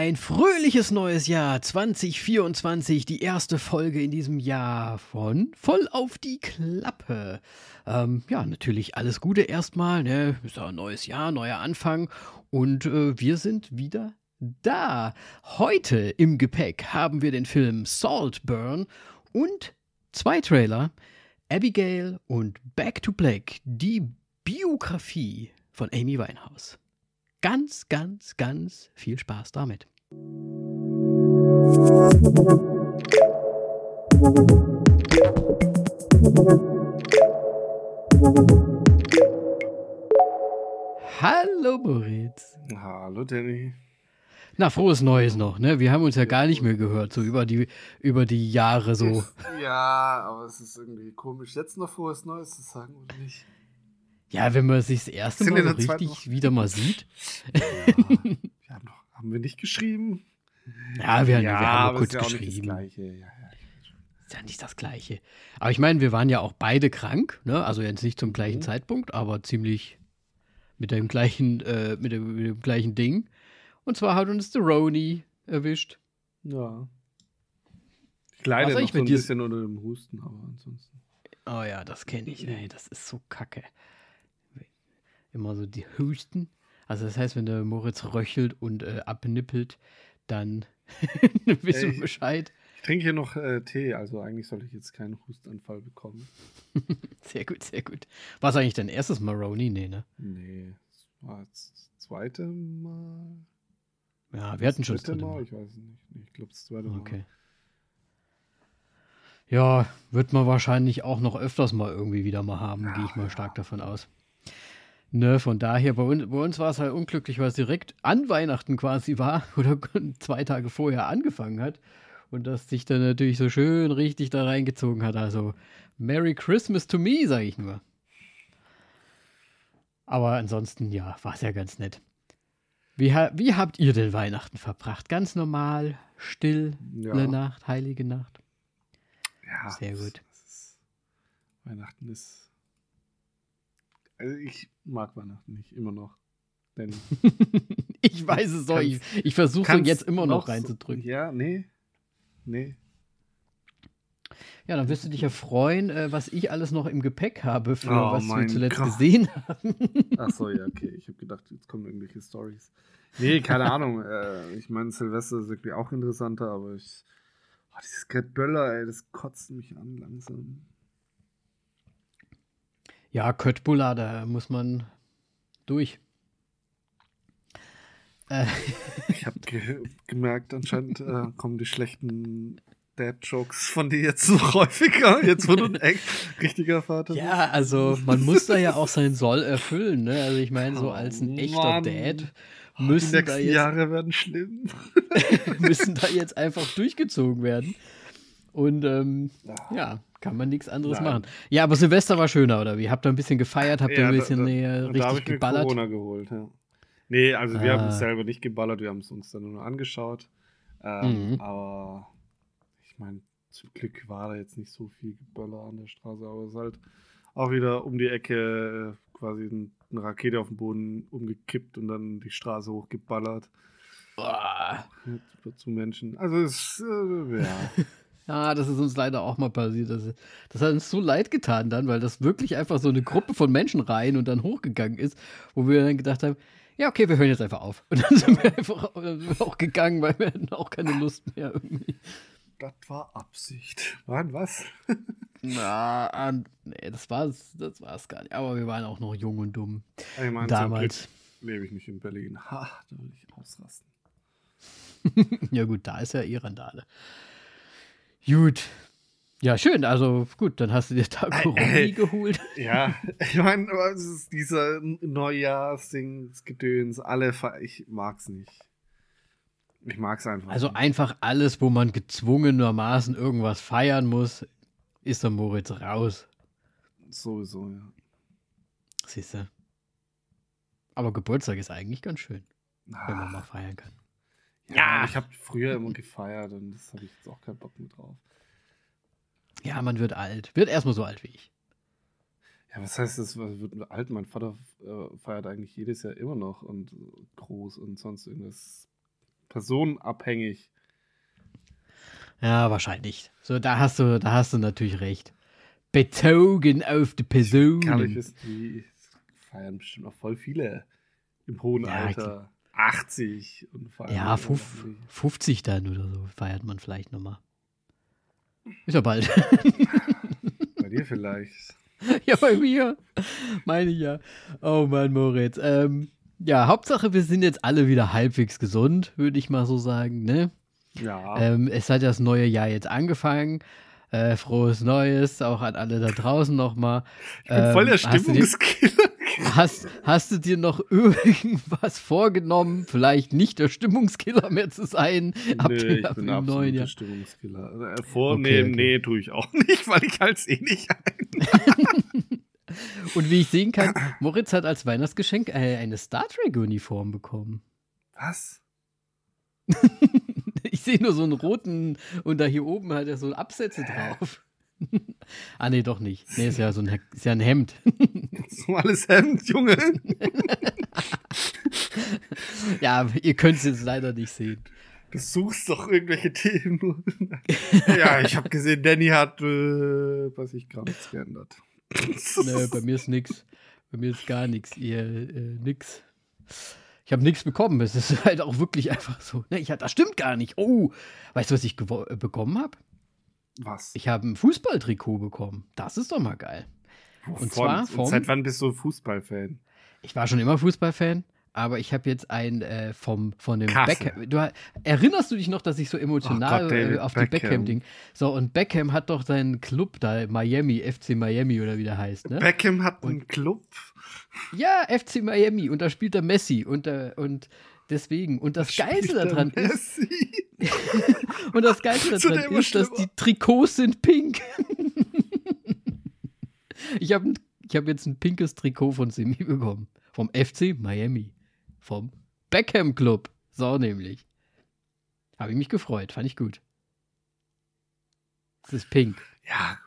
Ein fröhliches neues Jahr 2024, die erste Folge in diesem Jahr von Voll auf die Klappe. Ähm, ja, natürlich alles Gute erstmal, ne? Ist ja ein neues Jahr, neuer Anfang und äh, wir sind wieder da. Heute im Gepäck haben wir den Film Saltburn und zwei Trailer, Abigail und Back to Black, die Biografie von Amy Winehouse. Ganz, ganz, ganz viel Spaß damit. Hallo Moritz. Hallo Danny. Na, frohes Neues noch, ne? Wir haben uns ja gar nicht mehr gehört, so über die, über die Jahre so. Ja, aber es ist irgendwie komisch, jetzt noch frohes Neues zu sagen, oder nicht? Ja, wenn man sich das erste Sind Mal wir so richtig wieder mal sieht. Ja, wir haben, noch, haben wir nicht geschrieben? Ja, wir, wir haben aber nur kurz ist ja auch nicht das geschrieben. Gleiche. Ja, ja. Ist ja nicht das Gleiche. Aber ich meine, wir waren ja auch beide krank, ne? Also jetzt nicht zum gleichen Mhm. Zeitpunkt, aber ziemlich mit dem gleichen, äh, mit, dem, mit dem gleichen Ding. Und zwar hat uns der Roni erwischt. ja. Ich leide Was noch eigentlich so mit ein dir- bisschen unter dem Husten, aber ansonsten. Oh ja, das kenne ich. Ey, das ist so kacke. Immer so die Husten. Also das heißt, wenn der Moritz röchelt und äh, abnippelt, dann wissen wir Bescheid. Ich trinke hier noch äh, Tee, also eigentlich soll ich jetzt keinen Hustanfall bekommen. Sehr gut, sehr gut. War es eigentlich dein erstes Maroni? Nee, ne? Nee, das war das zweite Mal. Ja, wir hatten schon das dritte dritte Mal. Mal. Ich weiß es nicht. Ich glaube, das zweite Mal. Okay. Ja, wird man wahrscheinlich auch noch öfters mal irgendwie wieder mal haben, gehe ich mal ja. stark davon aus. Ne, von daher, bei uns, bei uns war es halt unglücklich, weil es direkt an Weihnachten quasi war oder zwei Tage vorher angefangen hat und das sich dann natürlich so schön richtig da reingezogen hat. Also, Merry Christmas to me, sage ich nur. Aber ansonsten, ja, war es ja ganz nett. Wie, ha wie habt ihr denn Weihnachten verbracht? Ganz normal, still, Ja. Nacht, heilige Nacht. Ja, Sehr gut. ist, Weihnachten ist. Also ich mag Weihnachten nicht, immer noch. Denn ich weiß es doch. Ich, ich versuche jetzt immer noch so- reinzudrücken. Ja, nee. Nee. Ja, dann wirst du dich ja freuen, äh, was ich alles noch im Gepäck habe, für Oh was wir zuletzt Gott. gesehen haben. Ach so, ja, okay. Ich habe gedacht, jetzt kommen irgendwelche Stories. Nee, keine Ahnung. Äh, ich meine, Silvester ist irgendwie auch interessanter, aber ich. Oh, dieses Böller, ey, das kotzt mich an langsam. Ja, Köttbullar, da muss man durch. Äh, Ich habe ge gemerkt, anscheinend äh, kommen die schlechten Dad-Jokes von dir jetzt noch häufiger, jetzt wo du ein echt richtiger Vater bist. ja, also man muss da ja auch sein Soll erfüllen. Ne? Also ich meine, so als ein Oh, echter Mann. Dad die müssen da, nächsten jetzt, Jahre werden schlimm. müssen da jetzt einfach durchgezogen werden. Und ähm, ja, kann man nichts anderes Nein. machen. Ja, aber Silvester war schöner, oder wie? Habt ihr ein bisschen gefeiert? Habt ihr ein da- bisschen da, äh, da habe richtig ich mir geballert? Corona geholt, ja. Nee, also wir haben Ah. es selber nicht geballert, wir haben es uns dann nur angeschaut. Ähm, Mhm. Aber ich meine, zum Glück war da jetzt nicht so viel Geböller an der Straße, aber es ist halt auch wieder um die Ecke äh, quasi ein, eine Rakete auf den Boden umgekippt und dann die Straße hochgeballert Boah. äh, zu Menschen. Also es äh, ja. Ja, das ist uns leider auch mal passiert. Das, das hat uns so leid getan dann, weil das wirklich einfach so eine Gruppe von Menschen rein und dann hochgegangen ist, wo wir dann gedacht haben, ja, okay, wir hören jetzt einfach auf. Und dann sind wir einfach dann sind wir auch gegangen, weil wir hatten auch keine Lust mehr irgendwie. das war Absicht. Mann, was? Na, nee, das war's, das war's gar nicht. Aber wir waren auch noch jung und dumm Ich meine, damals. lebe ich nicht in Berlin. Ha, da will ich ausrasten. Ja, gut, da ist ja eh Randale. Gut. Ja, schön. Also gut, dann hast du dir da Corona geholt. Ja, ich meine, es ist dieser Neujahrsding, das Gedöns, alle, ich mag's nicht. Ich mag's einfach. Also nicht. einfach alles, wo man gezwungenermaßen irgendwas feiern muss, ist der Moritz raus. Sowieso, ja. Siehst du. Aber Geburtstag ist eigentlich ganz schön, wenn man mal Ah, feiern kann. Ja, ich habe früher immer gefeiert und das habe ich jetzt auch keinen Bock mehr drauf. Ja, man wird alt. Wird erstmal so alt wie ich. Ja, was heißt das? Was wird alt? Mein Vater äh, feiert eigentlich jedes Jahr immer noch und groß und sonst irgendwas. personenabhängig. Ja, wahrscheinlich. So, da hast du, da hast du natürlich recht. Bezogen auf die Person. Kann ich wissen, die feiern bestimmt noch voll viele im hohen ja, Alter. 80 und feiern. Ja, 50 dann oder so feiert man vielleicht nochmal. Ist ja bald. Bei dir vielleicht. Ja, bei mir. Meine ich ja. Oh Mann, Moritz. Ähm, ja, Hauptsache, wir sind jetzt alle wieder halbwegs gesund, würde ich mal so sagen, ne? Ja. Ähm, es hat ja das neue Jahr jetzt angefangen. Äh, frohes Neues, auch an alle da draußen nochmal. Ich bin ähm, voll der Stimmungskiller. Hast, hast du dir noch irgendwas vorgenommen, vielleicht nicht der Stimmungskiller mehr zu sein? Nee, ich ab bin absolut der Stimmungskiller. Äh, vornehmen, okay, okay. nee, tue ich auch nicht, weil ich halt eh nicht ein. Und wie ich sehen kann, Moritz hat als Weihnachtsgeschenk äh, eine Star Trek-Uniform bekommen. Was? ich sehe nur so einen roten und da hier oben hat er so Absätze drauf. Ah, nee, doch nicht. Nee, ist ja so ein, ist ja ein Hemd. so alles Hemd, Junge. ja, ihr könnt es jetzt leider nicht sehen. Du suchst doch irgendwelche Themen. ja, ich habe gesehen, Danny hat, äh, was ich gar nichts geändert. nee, bei mir ist nix. Bei mir ist gar nichts. Ihr, äh, nix. Ich habe nichts bekommen. Es ist halt auch wirklich einfach so. Ne, ich, das stimmt gar nicht. Oh, weißt du, was ich bekommen habe? Was? Ich habe ein Fußballtrikot bekommen. Das ist doch mal geil. Wovon? Und zwar vom, Und seit wann bist du Fußballfan? Ich war schon immer Fußballfan, aber ich habe jetzt ein äh, vom von dem Beckham. Du, erinnerst du dich noch, dass ich so emotional oh Gott, äh, auf Beckham. die Beckham-Ding. So, und Beckham hat doch seinen Club da, Miami, FC Miami oder wie der heißt. Ne? Beckham hat und, einen Club? Ja, FC Miami. Und da spielt der Messi. Und, äh, und deswegen. Und das Geilste daran ist. und das Geilste daran ist, dass die Trikots sind pink. ich habe ich hab jetzt ein pinkes Trikot von Semi bekommen. Vom FC Miami. Vom Beckham Club. So nämlich. Habe ich mich gefreut. Fand ich gut. Es ist pink. Ja.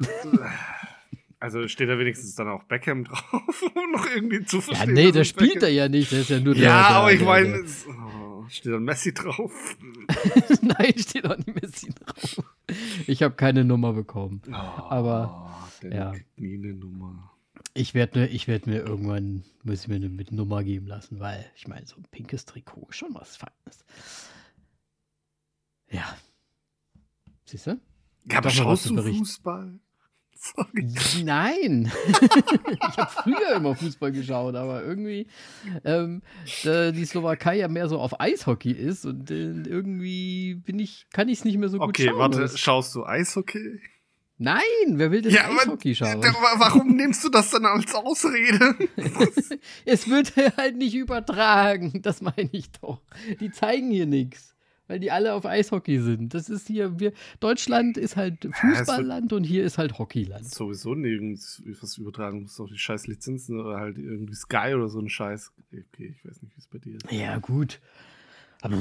Also steht da wenigstens dann auch Beckham drauf, um noch irgendwie zu verstehen. Ja, nee, der spielt Beckham. er ja nicht, der ist ja nur der. Ja, aber ich meine, oh, steht da Messi drauf? Nein, steht auch nicht Messi drauf. Ich habe keine Nummer bekommen. Oh, aber ja. nie eine Nummer. Ich werde mir, ich werd mir irgendwann, muss ich mir eine mit Nummer geben lassen, weil ich meine, so ein pinkes Trikot ist schon was Feines. Ja. Siehst du? Ja, aber schaust du Fußball? Sorry. Nein. ich habe früher immer Fußball geschaut, aber irgendwie ähm, die Slowakei ja mehr so auf Eishockey ist und äh, irgendwie bin ich, kann ich es nicht mehr so okay, gut schauen. Okay, warte, schaust du Eishockey? Nein, wer will denn ja, Eishockey schauen? Warum nimmst du das dann als Ausrede? es wird halt nicht übertragen, das meine ich doch. Die zeigen hier nichts weil die alle auf Eishockey sind. Das ist hier, wir, Deutschland ist halt Fußballland ja, und hier ist halt Hockeyland. Sowieso nirgends was übertragen, muss doch die scheiß Lizenzen oder halt irgendwie Sky oder so ein Scheiß. Okay, ich weiß nicht, wie es bei dir ist. Ja, gut. Aber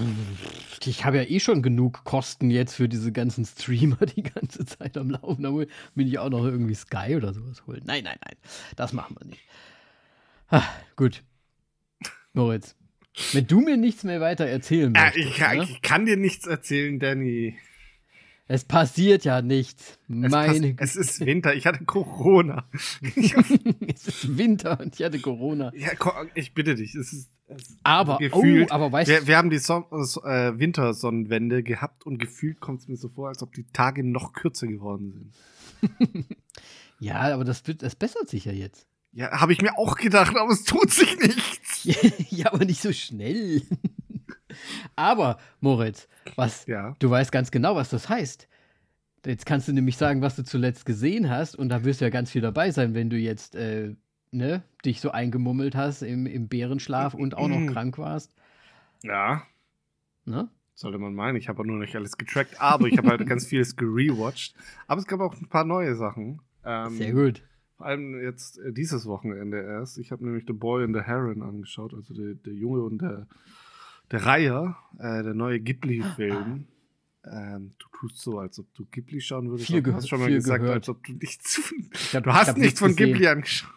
ich habe ja eh schon genug Kosten jetzt für diese ganzen Streamer die ganze Zeit am Laufen. Da will ich auch noch irgendwie Sky oder sowas holen. Nein, nein, nein. Das machen wir nicht. Ah, gut. Moritz, wenn du mir nichts mehr weiter erzählen möchtest. Ja, ich, kann, ne? ich kann dir nichts erzählen, Danny. Es passiert ja nichts. Meine es, es ist Winter, ich hatte Corona. es ist Winter und ich hatte Corona. Ja, ich bitte dich, es ist. Es aber, gefühlt, oh, aber weißt wir, wir haben die Son äh, Wintersonnenwende gehabt und gefühlt kommt es mir so vor, als ob die Tage noch kürzer geworden sind. ja, aber das, wird, das bessert sich ja jetzt. Ja, habe ich mir auch gedacht, aber es tut sich nichts. ja, aber nicht so schnell. aber, Moritz, was, ja. du weißt ganz genau, was das heißt. Jetzt kannst du nämlich sagen, was du zuletzt gesehen hast, und da wirst du ja ganz viel dabei sein, wenn du jetzt, äh, ne, dich so eingemummelt hast im, im Bärenschlaf und auch noch krank warst. Ja. Ne? Sollte man meinen, ich habe nur nicht alles getrackt, aber ich habe halt ganz vieles gerewatcht. Aber es gab auch ein paar neue Sachen. Ähm, Sehr gut. Vor allem jetzt äh, dieses Wochenende erst. Ich habe nämlich The Boy and the Heron angeschaut, also der, der Junge und der, der Reiher, äh, der neue Ghibli-Film. Ähm, du tust so, als ob du Ghibli schauen würdest. Viel du hast schon mal gesagt, gehört. als ob du nichts. Hab, du hast nichts von gesehen. Ghibli angeschaut.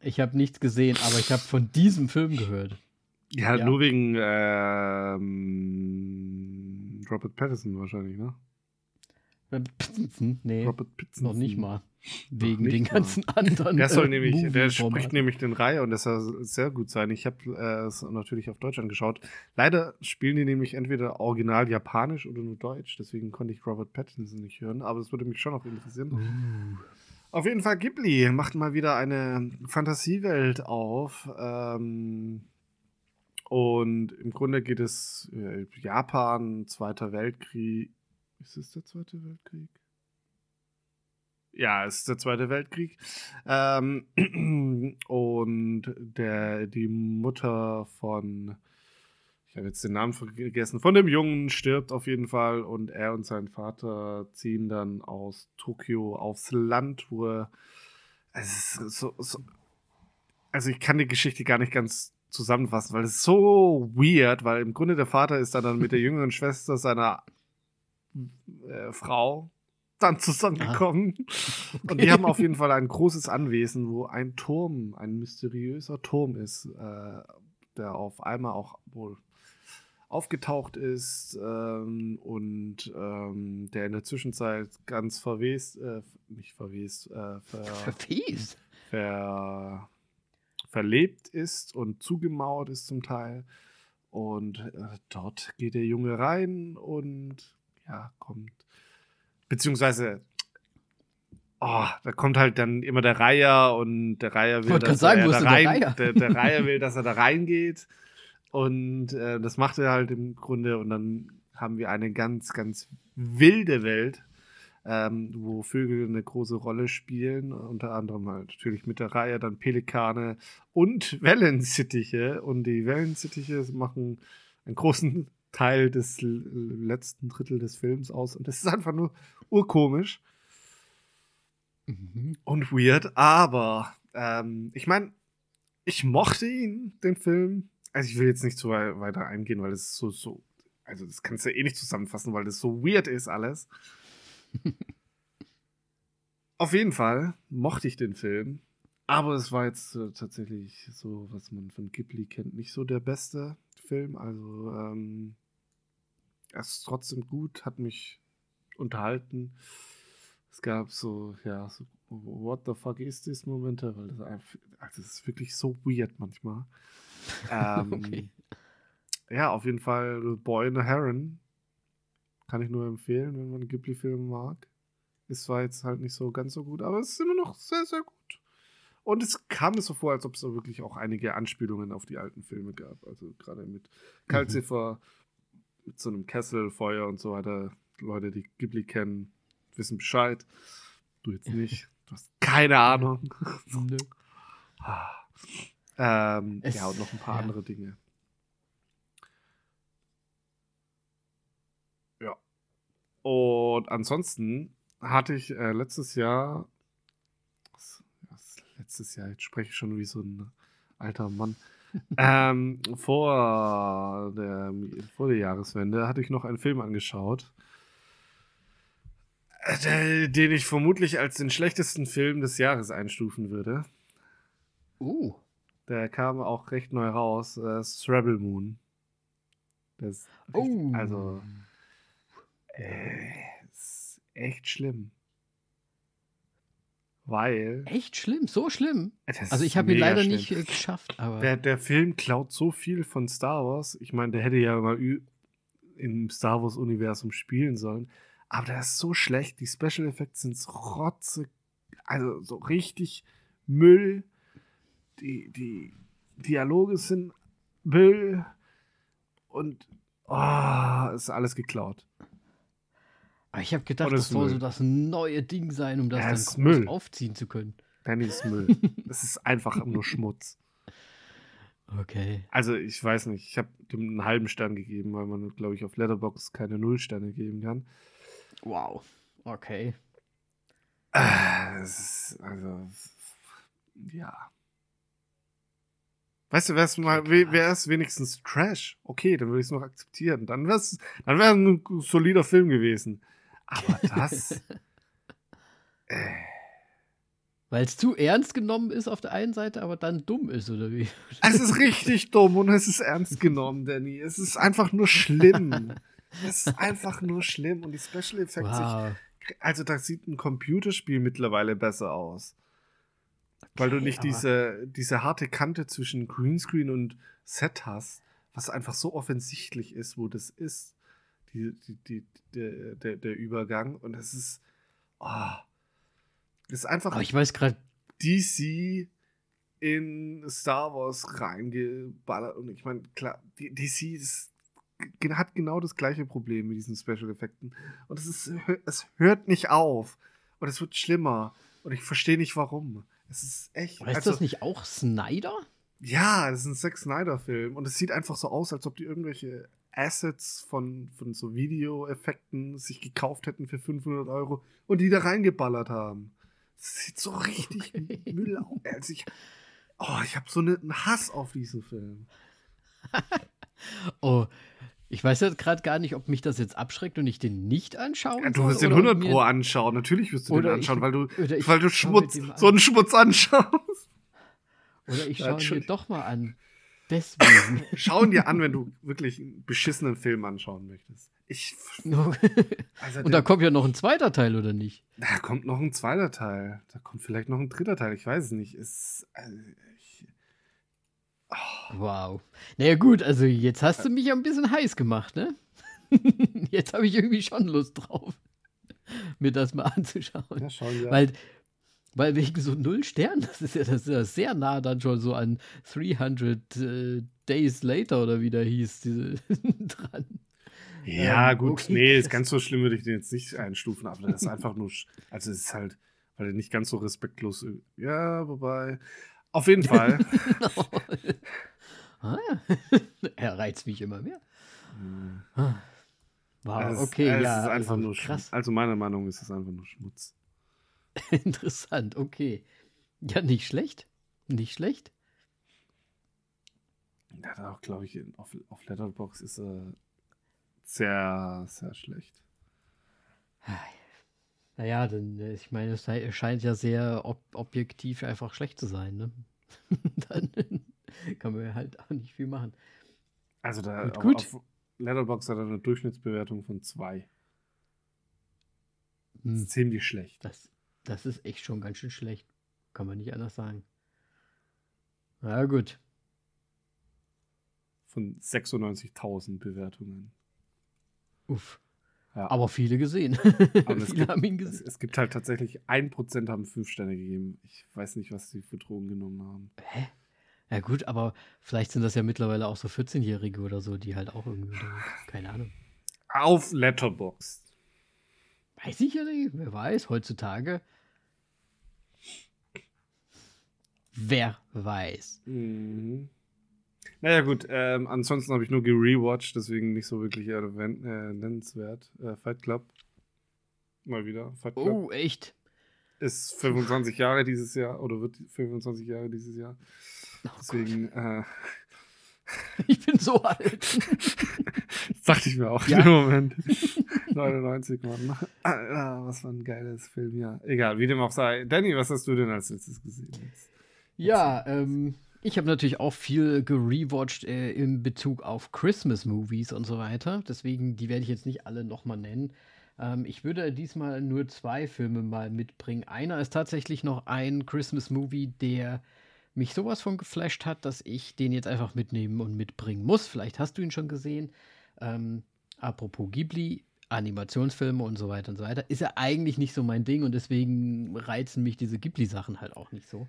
Ich habe nichts gesehen, aber ich habe von diesem Film gehört. Ja, ja. nur wegen ähm, Robert Pattinson wahrscheinlich, ne? Pattinson? Nee, Robert Pattinson. noch nicht mal. Wegen nicht den mal. ganzen anderen. Der soll äh, nämlich, der spricht nämlich den Reihe und das soll sehr gut sein. Ich habe äh, es natürlich auf Deutsch angeschaut. Leider spielen die nämlich entweder original japanisch oder nur deutsch, deswegen konnte ich Robert Pattinson nicht hören, aber es würde mich schon noch interessieren. Uh. Auf jeden Fall, Ghibli macht mal wieder eine Fantasiewelt auf. Ähm, und im Grunde geht es äh, Japan, Zweiter Weltkrieg. Ist es der Zweite Weltkrieg? Ja, es ist der Zweite Weltkrieg. Ähm, und der, die Mutter von, ich habe jetzt den Namen vergessen, von dem Jungen stirbt auf jeden Fall und er und sein Vater ziehen dann aus Tokio aufs Land, wo er, so, so, also ich kann die Geschichte gar nicht ganz zusammenfassen, weil es so weird, weil im Grunde der Vater ist dann, dann mit der jüngeren Schwester seiner äh, Frau dann zusammengekommen. Und die haben auf jeden Fall ein großes Anwesen, wo ein Turm, ein mysteriöser Turm ist, äh, der auf einmal auch wohl aufgetaucht ist ähm, und ähm, der in der Zwischenzeit ganz verwest, äh, nicht verwest, äh, ver, ver, verlebt ist und zugemauert ist zum Teil. Und äh, dort geht der Junge rein und ja, kommt. Beziehungsweise, oh, da kommt halt dann immer der Reiher und der Reiher will, dass sagen, er da der rein, der, der Reiher will, dass er da reingeht. Und äh, das macht er halt im Grunde. Und dann haben wir eine ganz, ganz wilde Welt, ähm, wo Vögel eine große Rolle spielen. Unter anderem halt natürlich mit der Reihe dann Pelikane und Wellensittiche. Und die Wellensittiche machen einen großen Teil des letzten Drittel des Films aus. Und das ist einfach nur urkomisch Mhm. und weird. Aber ähm, ich meine, ich mochte ihn, den Film. Also ich will jetzt nicht so wei- weiter eingehen, weil es so, so, also das kannst du ja eh nicht zusammenfassen, weil das so weird ist alles. Auf jeden Fall mochte ich den Film, aber es war jetzt äh, tatsächlich so, was man von Ghibli kennt, nicht so der beste Film. Also ähm, er ist trotzdem gut, hat mich unterhalten. Es gab so, ja, so What the fuck is this Momente, weil das einfach, also das ist wirklich so weird manchmal. Ähm, Okay. Ja, auf jeden Fall Boy in a Heron. Kann ich nur empfehlen, wenn man Ghibli-Filme mag. Ist zwar jetzt halt nicht so ganz so gut, aber es ist immer noch sehr, sehr gut. Und es kam mir so vor, als ob es da wirklich auch einige Anspielungen auf die alten Filme gab. Also gerade mit Kalziffer, mit so einem Kesselfeuer und so weiter. Leute, die Ghibli kennen, wissen Bescheid. Du jetzt nicht. Du hast keine Ahnung. Nö. ähm, Es- ja, und noch ein paar ja. andere Dinge. Ja. Und ansonsten hatte ich äh, letztes Jahr, letztes Jahr, jetzt spreche ich schon wie so ein alter Mann, ähm, vor, der, vor der Jahreswende hatte ich noch einen Film angeschaut, äh, den ich vermutlich als den schlechtesten Film des Jahres einstufen würde. Uh. Der kam auch recht neu raus. Ist Rebel Moon. Das Oh. Also, äh, ist echt schlimm. Weil. Echt schlimm, so schlimm. Also ich habe ihn leider schlimm. nicht äh, geschafft, aber Der, der Film klaut so viel von Star Wars. Ich meine, der hätte ja mal im Star Wars-Universum spielen sollen. Aber der ist so schlecht. Die Special Effects sind so rotze. Also so richtig Müll. Die, die Dialoge sind Müll. Und oh, ist alles geklaut. Aber ich habe gedacht, das soll Müll. so das neue Ding sein, um das Ja, dann groß Müll. aufziehen zu können. Danny ist Müll. Es ist einfach nur Schmutz. Okay. Also ich weiß nicht, ich habe dem einen halben Stern gegeben, weil man, glaube ich, auf Letterbox keine Nullsterne geben kann. Wow. Okay. Ah, Es ist, also, ja. Weißt du, wäre es mal, wäre es wenigstens Trash, okay, dann würde ich es noch akzeptieren. Dann wäre es, dann wäre ein solider Film gewesen. Aber das, äh, Weil es zu ernst genommen ist auf der einen Seite, aber dann dumm ist, oder wie? es ist richtig dumm und es ist ernst genommen, Danny. Es ist einfach nur schlimm. Das ist einfach nur schlimm und die Special Effects. Wow. Ich, also, da sieht ein Computerspiel mittlerweile besser aus. Weil du Okay, nicht diese, diese harte Kante zwischen Greenscreen und Set hast, was einfach so offensichtlich ist, wo das ist, die, die, die, der, der, Übergang. Und es ist, oh, es ist einfach Aber ich weiß gerade, DC in Star Wars reingeballert. Und ich meine, klar, DC ist, hat genau das gleiche Problem mit diesen Special Effekten. Und es, ist, es hört nicht auf. Und es wird schlimmer. Und ich verstehe nicht warum. Es ist echt. weißt also, du das nicht auch Snyder? ja, das ist ein Zack Snyder-Film. Und es sieht einfach so aus, als ob die irgendwelche Assets von, von so Videoeffekten sich gekauft hätten für 500 Euro und die da reingeballert haben. Das sieht so richtig Okay. Müll aus. Also ich, oh, ich habe so eine- einen Hass auf diesen Film. Oh, ich weiß jetzt gerade gar nicht, ob mich das jetzt abschreckt und ich den nicht anschauen Ja, du wirst den oder 100 mir- Pro anschauen. Natürlich wirst du den anschauen, ich- weil du, weil du mir Schmutz, so einen Schmutz anschaust. Oder ich schaue mir Entschuldigung. doch mal an. Deswegen. Schau dir an, wenn du wirklich einen beschissenen Film anschauen möchtest. Ich, also und da kommt ja noch ein zweiter Teil, oder nicht? Da kommt noch ein zweiter Teil. Da kommt vielleicht noch ein dritter Teil. Ich weiß es nicht. Es, also, ich, Wow. Naja, gut, also jetzt hast du mich ja ein bisschen heiß gemacht, ne? jetzt habe ich irgendwie schon Lust drauf, mir das mal anzuschauen. ja, schauen wir. Weil, weil wegen so null Sternen, das ist ja, das ist ja sehr nah dann schon so an 300 äh, Days Later oder wie der hieß, diese, dran. ja, ähm, gut. okay, nee, ist ganz so schlimm würde ich den jetzt nicht einstufen, aber das ist einfach nur. Also, es ist halt, weil er nicht ganz so respektlos. Ja, wobei. Auf jeden Fall. ah, ja. er reizt mich immer mehr. Hm. Ah. Wow, es, okay, es ja. ist einfach also, nur krass. Schmutz. Also, meiner Meinung nach ist es einfach nur Schmutz. Interessant, okay. Ja, nicht schlecht. Nicht schlecht. Der hat auch, glaube ich, auf, auf Letterbox ist er sehr, sehr schlecht. Naja, dann, äh, ich meine, es scheint ja sehr ob objektiv einfach schlecht zu sein, ne? dann kann man ja halt auch nicht viel machen. Also, da Gut, auf, gut. auf Letterbox hat er eine Durchschnittsbewertung von 2. Das Hm, ziemlich schlecht. das, das ist echt schon ganz schön schlecht. Kann man nicht anders sagen. Na gut. Von 96.000 Bewertungen. Uff. Ja. Aber viele gesehen. Aber es, viele gibt, haben ihn es, gesehen. es gibt halt tatsächlich 1% haben 5 Sterne gegeben. Ich weiß nicht, was sie für Drogen genommen haben. Hä? Ja gut, aber vielleicht sind das ja mittlerweile auch so 14-Jährige oder so, die halt auch irgendwie, keine Ahnung. Auf Letterboxd. Weiß ich ja nicht, wer weiß, heutzutage. Wer weiß. Mhm. Naja, gut. Ähm, ansonsten habe ich nur gerewatcht, deswegen nicht so wirklich erwähnt, äh, nennenswert. Äh, Fight Club. Mal wieder. Fight Club. Oh, echt? Ist 25 Jahre dieses Jahr oder wird 25 Jahre dieses Jahr. Oh Deswegen äh, Ich bin so alt. das dachte ich mir auch Ja. im Moment. 99, Mann. Ah, was für ein geiles Film, ja. Egal, wie dem auch sei. Danny, was hast du denn als letztes gesehen? Jetzt? Ja, ähm, ich habe natürlich auch viel gerewatcht äh, in Bezug auf Christmas-Movies und so weiter. Deswegen, die werde ich jetzt nicht alle nochmal nennen. Ähm, ich würde diesmal nur zwei Filme mal mitbringen. Einer ist tatsächlich noch ein Christmas-Movie, der mich sowas von geflasht hat, dass ich den jetzt einfach mitnehmen und mitbringen muss. Vielleicht hast du ihn schon gesehen. Ähm, apropos Ghibli, Animationsfilme und so weiter und so weiter, ist ja eigentlich nicht so mein Ding und deswegen reizen mich diese Ghibli-Sachen halt auch nicht so.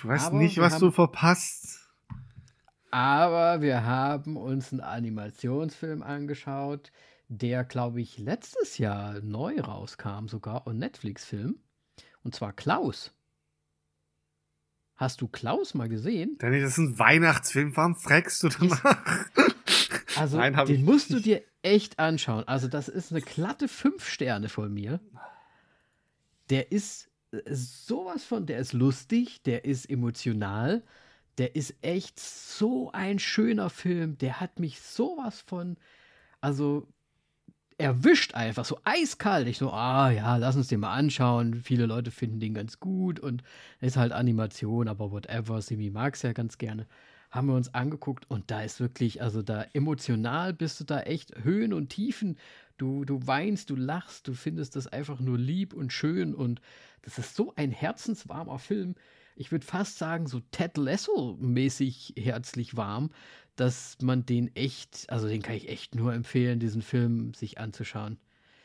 Du weißt Aber nicht, was haben- du verpasst. Aber wir haben uns einen Animationsfilm angeschaut, der, glaube ich, letztes Jahr neu rauskam, sogar, und Netflix-Film. Und zwar Klaus. Hast du Klaus mal gesehen? Danny, das ist ein Weihnachtsfilm. Warum fragst du danach? Also, Nein, den musst du dir echt anschauen. Also, das ist eine glatte 5 Sterne von mir. Der ist äh, sowas von, der ist lustig, der ist emotional, der ist echt so ein schöner Film. Der hat mich sowas von, also erwischt einfach, so eiskalt. Ich so, ah ja, lass uns den mal anschauen. Viele Leute finden den ganz gut und ist halt Animation, aber whatever. Simi mag es ja ganz gerne. Haben wir uns angeguckt und da ist wirklich, also da emotional bist du da echt Höhen und Tiefen. Du, du weinst, du lachst, du findest das einfach nur lieb und schön und das ist so ein herzenswarmer Film. Ich würde fast sagen, so Ted Lasso-mäßig herzlich warm, dass man den echt, also den kann ich echt nur empfehlen, diesen Film sich anzuschauen.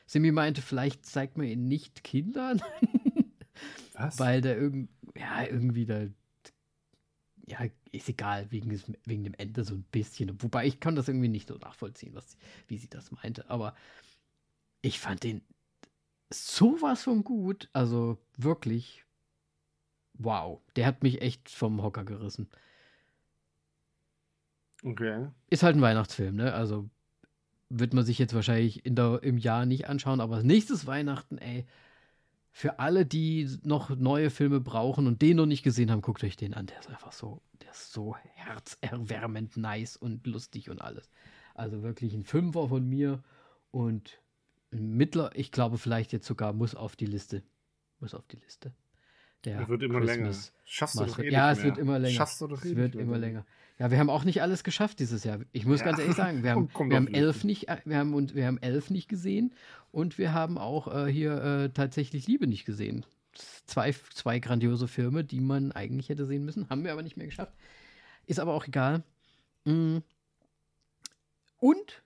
Simi meinte, vielleicht zeigt man ihn nicht Kindern. Was? Weil der irgend, ja, irgendwie da, ja, ist egal, wegen, des, wegen dem Ende so ein bisschen. Wobei ich kann das irgendwie nicht so nachvollziehen, was, wie sie das meinte. Aber ich fand den sowas von gut. Also wirklich, wow. Der hat mich echt vom Hocker gerissen. Okay. Ist halt ein Weihnachtsfilm, ne? Also wird man sich jetzt wahrscheinlich in der, im Jahr nicht anschauen, aber nächstes Weihnachten, ey, für alle, die noch neue Filme brauchen und den noch nicht gesehen haben, guckt euch den an. Der ist einfach so, der ist so herzerwärmend nice und lustig und alles. Also wirklich ein Fünfer von mir und ein Mittler, ich glaube vielleicht jetzt sogar muss auf die Liste. Muss auf die Liste. Der wird immer Christmas länger. Schaffst du doch eh Ja, es mehr. wird immer länger. Schaffst du doch eh Es wird immer länger. Ja, wir haben auch nicht alles geschafft dieses Jahr. Ich muss ja. ganz ehrlich sagen, wir haben, wir haben elf nicht, äh, wir haben und wir haben elf nicht gesehen und wir haben auch äh, hier äh, tatsächlich Liebe nicht gesehen. Zwei, zwei grandiose Filme, die man eigentlich hätte sehen müssen, haben wir aber nicht mehr geschafft. Ist aber auch egal. Mm. Und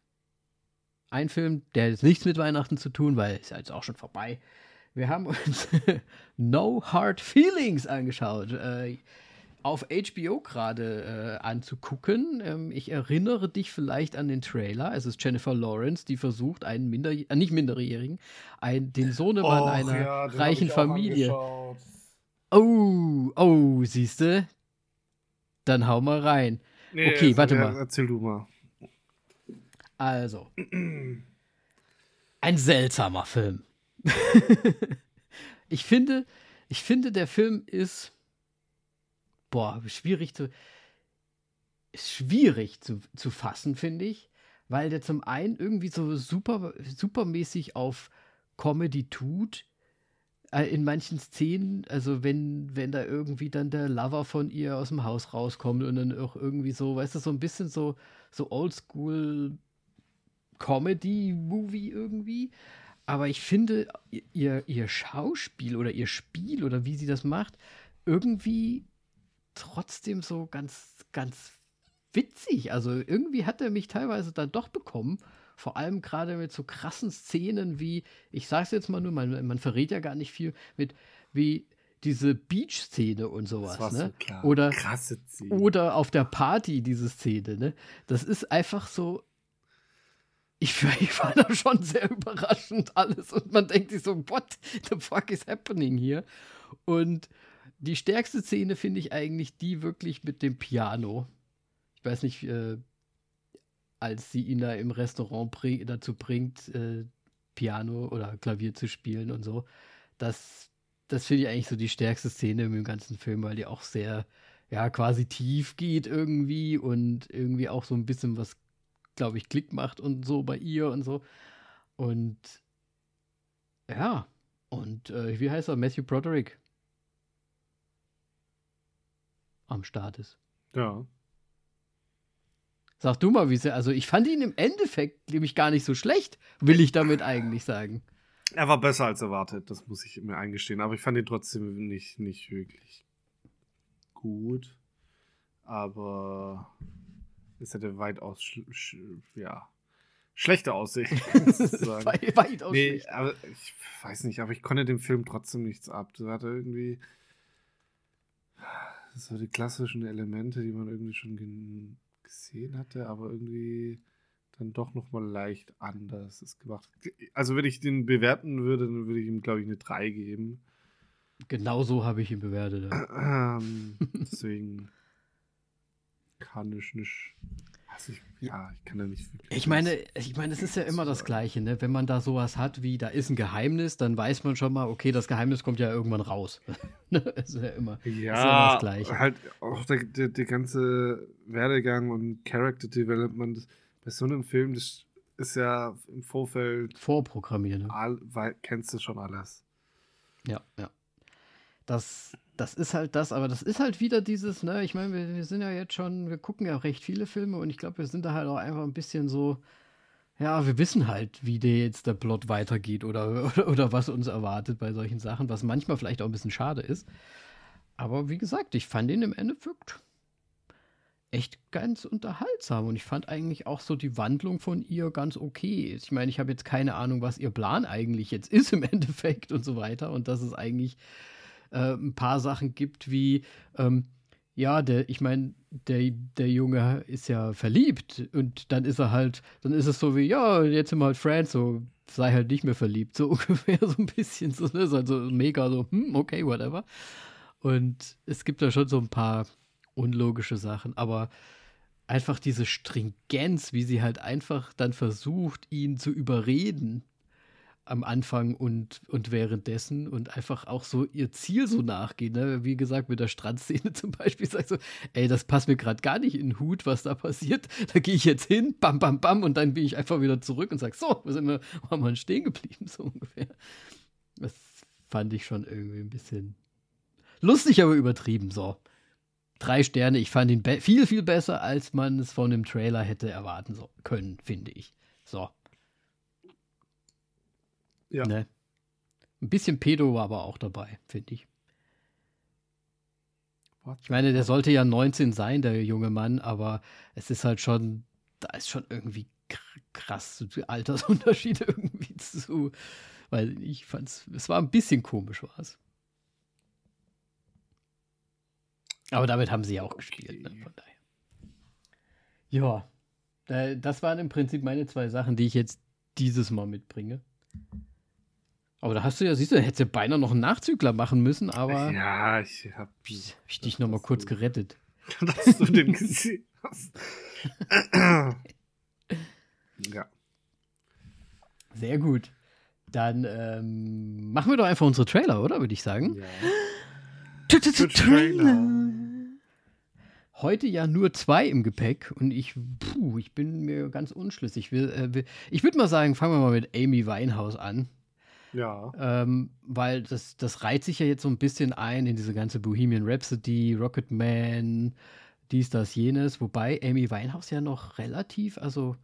ein Film, der hat nichts mit Weihnachten zu tun, weil es ist jetzt auch schon vorbei. Wir haben uns No Hard Feelings angeschaut. Äh, auf HBO gerade äh, anzugucken. Ähm, ich erinnere dich vielleicht an den Trailer. Es ist Jennifer Lawrence, die versucht, einen Minder äh, nicht Minderjährigen, ein, den Sohnemann Och, einer ja, reichen Familie. Oh, oh, siehst du? Dann hau mal rein. Nee, okay, warte mal. Erzähl du mal. Also. Ein seltsamer Film. ich finde, ich finde, der Film ist boah, schwierig zu, schwierig zu, zu fassen, finde ich, weil der zum einen irgendwie so super, supermäßig auf Comedy tut, äh, in manchen Szenen, also wenn, wenn da irgendwie dann der Lover von ihr aus dem Haus rauskommt und dann auch irgendwie so, weißt du, so ein bisschen so, so oldschool Comedy-Movie irgendwie. Aber ich finde, ihr, ihr Schauspiel oder ihr Spiel oder wie sie das macht, irgendwie trotzdem so ganz, ganz witzig. Also irgendwie hat er mich teilweise dann doch bekommen. Vor allem gerade mit so krassen Szenen wie, ich sag's jetzt mal nur, man, man verrät ja gar nicht viel, mit wie diese Beach-Szene und sowas. Ne? So oder, krasse Szene. oder auf der Party diese Szene. Ne? Das ist einfach so. Ich, ich war da schon sehr überraschend alles und man denkt sich so, what the fuck is happening hier? Und die stärkste Szene finde ich eigentlich die wirklich mit dem Piano. Ich weiß nicht, äh, als sie ihn da im Restaurant bring dazu bringt, äh, Piano oder Klavier zu spielen und so. Das, das finde ich eigentlich so die stärkste Szene im ganzen Film, weil die auch sehr, ja, quasi tief geht irgendwie und irgendwie auch so ein bisschen was, glaube ich, Klick macht und so bei ihr und so. Und ja, und äh, wie heißt er? Matthew Broderick am Start ist. Ja. Sag du mal, wie sie. Also, ich fand ihn im Endeffekt nämlich gar nicht so schlecht, will ich damit eigentlich sagen. Er war besser als erwartet, das muss ich mir eingestehen. Aber ich fand ihn trotzdem nicht, nicht wirklich gut. Aber es hätte weitaus sch sch ja, schlechte Aussichten. Weit, weitaus nee, aber ich weiß nicht, aber ich konnte dem Film trotzdem nichts ab. Das hatte irgendwie so die klassischen Elemente, die man irgendwie schon gesehen hatte, aber irgendwie dann doch nochmal leicht anders ist gemacht. Also wenn ich den bewerten würde, dann würde ich ihm, glaube ich, eine 3 geben. Genau so habe ich ihn bewertet. Ähm, deswegen kann ich nicht also ich, ja, ich kann da nicht wirklich. Ich meine, ich meine, es ist ja immer das Gleiche, ne? Wenn man da sowas hat wie, da ist ein Geheimnis, dann weiß man schon mal, okay, das Geheimnis kommt ja irgendwann raus. Ne? es ist ja immer, ja, ist immer das Gleiche. Halt auch der, der, der, ganze Werdegang und Character Development bei so einem Film, das ist ja im Vorfeld. Vorprogrammiert, ne? All, weil, kennst du schon alles. Ja, ja. Das das ist halt das, aber das ist halt wieder dieses, ne, ich meine, wir, wir, sind ja jetzt schon, wir gucken ja recht viele Filme und ich glaube, wir sind da halt auch einfach ein bisschen so, ja, wir wissen halt, wie der jetzt der Plot weitergeht oder, oder, oder was uns erwartet bei solchen Sachen, was manchmal vielleicht auch ein bisschen schade ist. Aber wie gesagt, ich fand ihn im Endeffekt echt ganz unterhaltsam und ich fand eigentlich auch so die Wandlung von ihr ganz okay. Ich meine, ich habe jetzt keine Ahnung, was ihr Plan eigentlich jetzt ist im Endeffekt und so weiter und dass es eigentlich äh, ein paar Sachen gibt, wie, ähm, ja, der, ich meine, der, der Junge ist ja verliebt und dann ist er halt, dann ist es so wie, ja, jetzt sind wir halt Friends, so sei halt nicht mehr verliebt, so ungefähr so ein bisschen, so, ne? also mega so, hm, okay, whatever. Und es gibt da schon so ein paar unlogische Sachen, aber einfach diese Stringenz, wie sie halt einfach dann versucht, ihn zu überreden, am Anfang und, und währenddessen und einfach auch so ihr Ziel so nachgehen. Ne? Wie gesagt, mit der Strandszene zum Beispiel sagt so, ey, das passt mir gerade gar nicht in den Hut, was da passiert. Da gehe ich jetzt hin, bam, bam, bam, und dann bin ich einfach wieder zurück und sage, so, wo sind wir, wo wir stehen geblieben, so ungefähr. Das fand ich schon irgendwie ein bisschen lustig, aber übertrieben, so. Drei Sterne, ich fand ihn viel, viel besser, als man es von dem Trailer hätte erwarten so können, finde ich. So. Ja. Ne? Ein bisschen Pedo war aber auch dabei, finde ich. Ich meine, der sollte ja 19 sein, der junge Mann, aber es ist halt schon, da ist schon irgendwie krass Altersunterschiede irgendwie zu, weil ich fand es war ein bisschen komisch, war es. Aber damit haben sie ja auch okay. gespielt, ne, von daher. Ja, das waren im Prinzip meine zwei Sachen, die ich jetzt dieses Mal mitbringe. Aber da hast du ja, siehst du, hättest du beinahe noch einen Nachzügler machen müssen, aber. Ja, ich hab. Hab ich dich nochmal kurz du, gerettet. Dass du den gesehen hast. ja. Sehr gut. Dann ähm, machen wir doch einfach unsere Trailer, oder? Würde ich sagen. Ja. Trailer. Heute ja nur zwei im Gepäck und ich, puh, ich bin mir ganz unschlüssig. Ich, äh, ich würde mal sagen, fangen wir mal mit Amy Winehouse an. Ja. Ähm, weil das, das reiht sich ja jetzt so ein bisschen ein in diese ganze Bohemian Rhapsody, Rocket Man, dies, das, jenes. Wobei Amy Winehouse ja noch relativ, also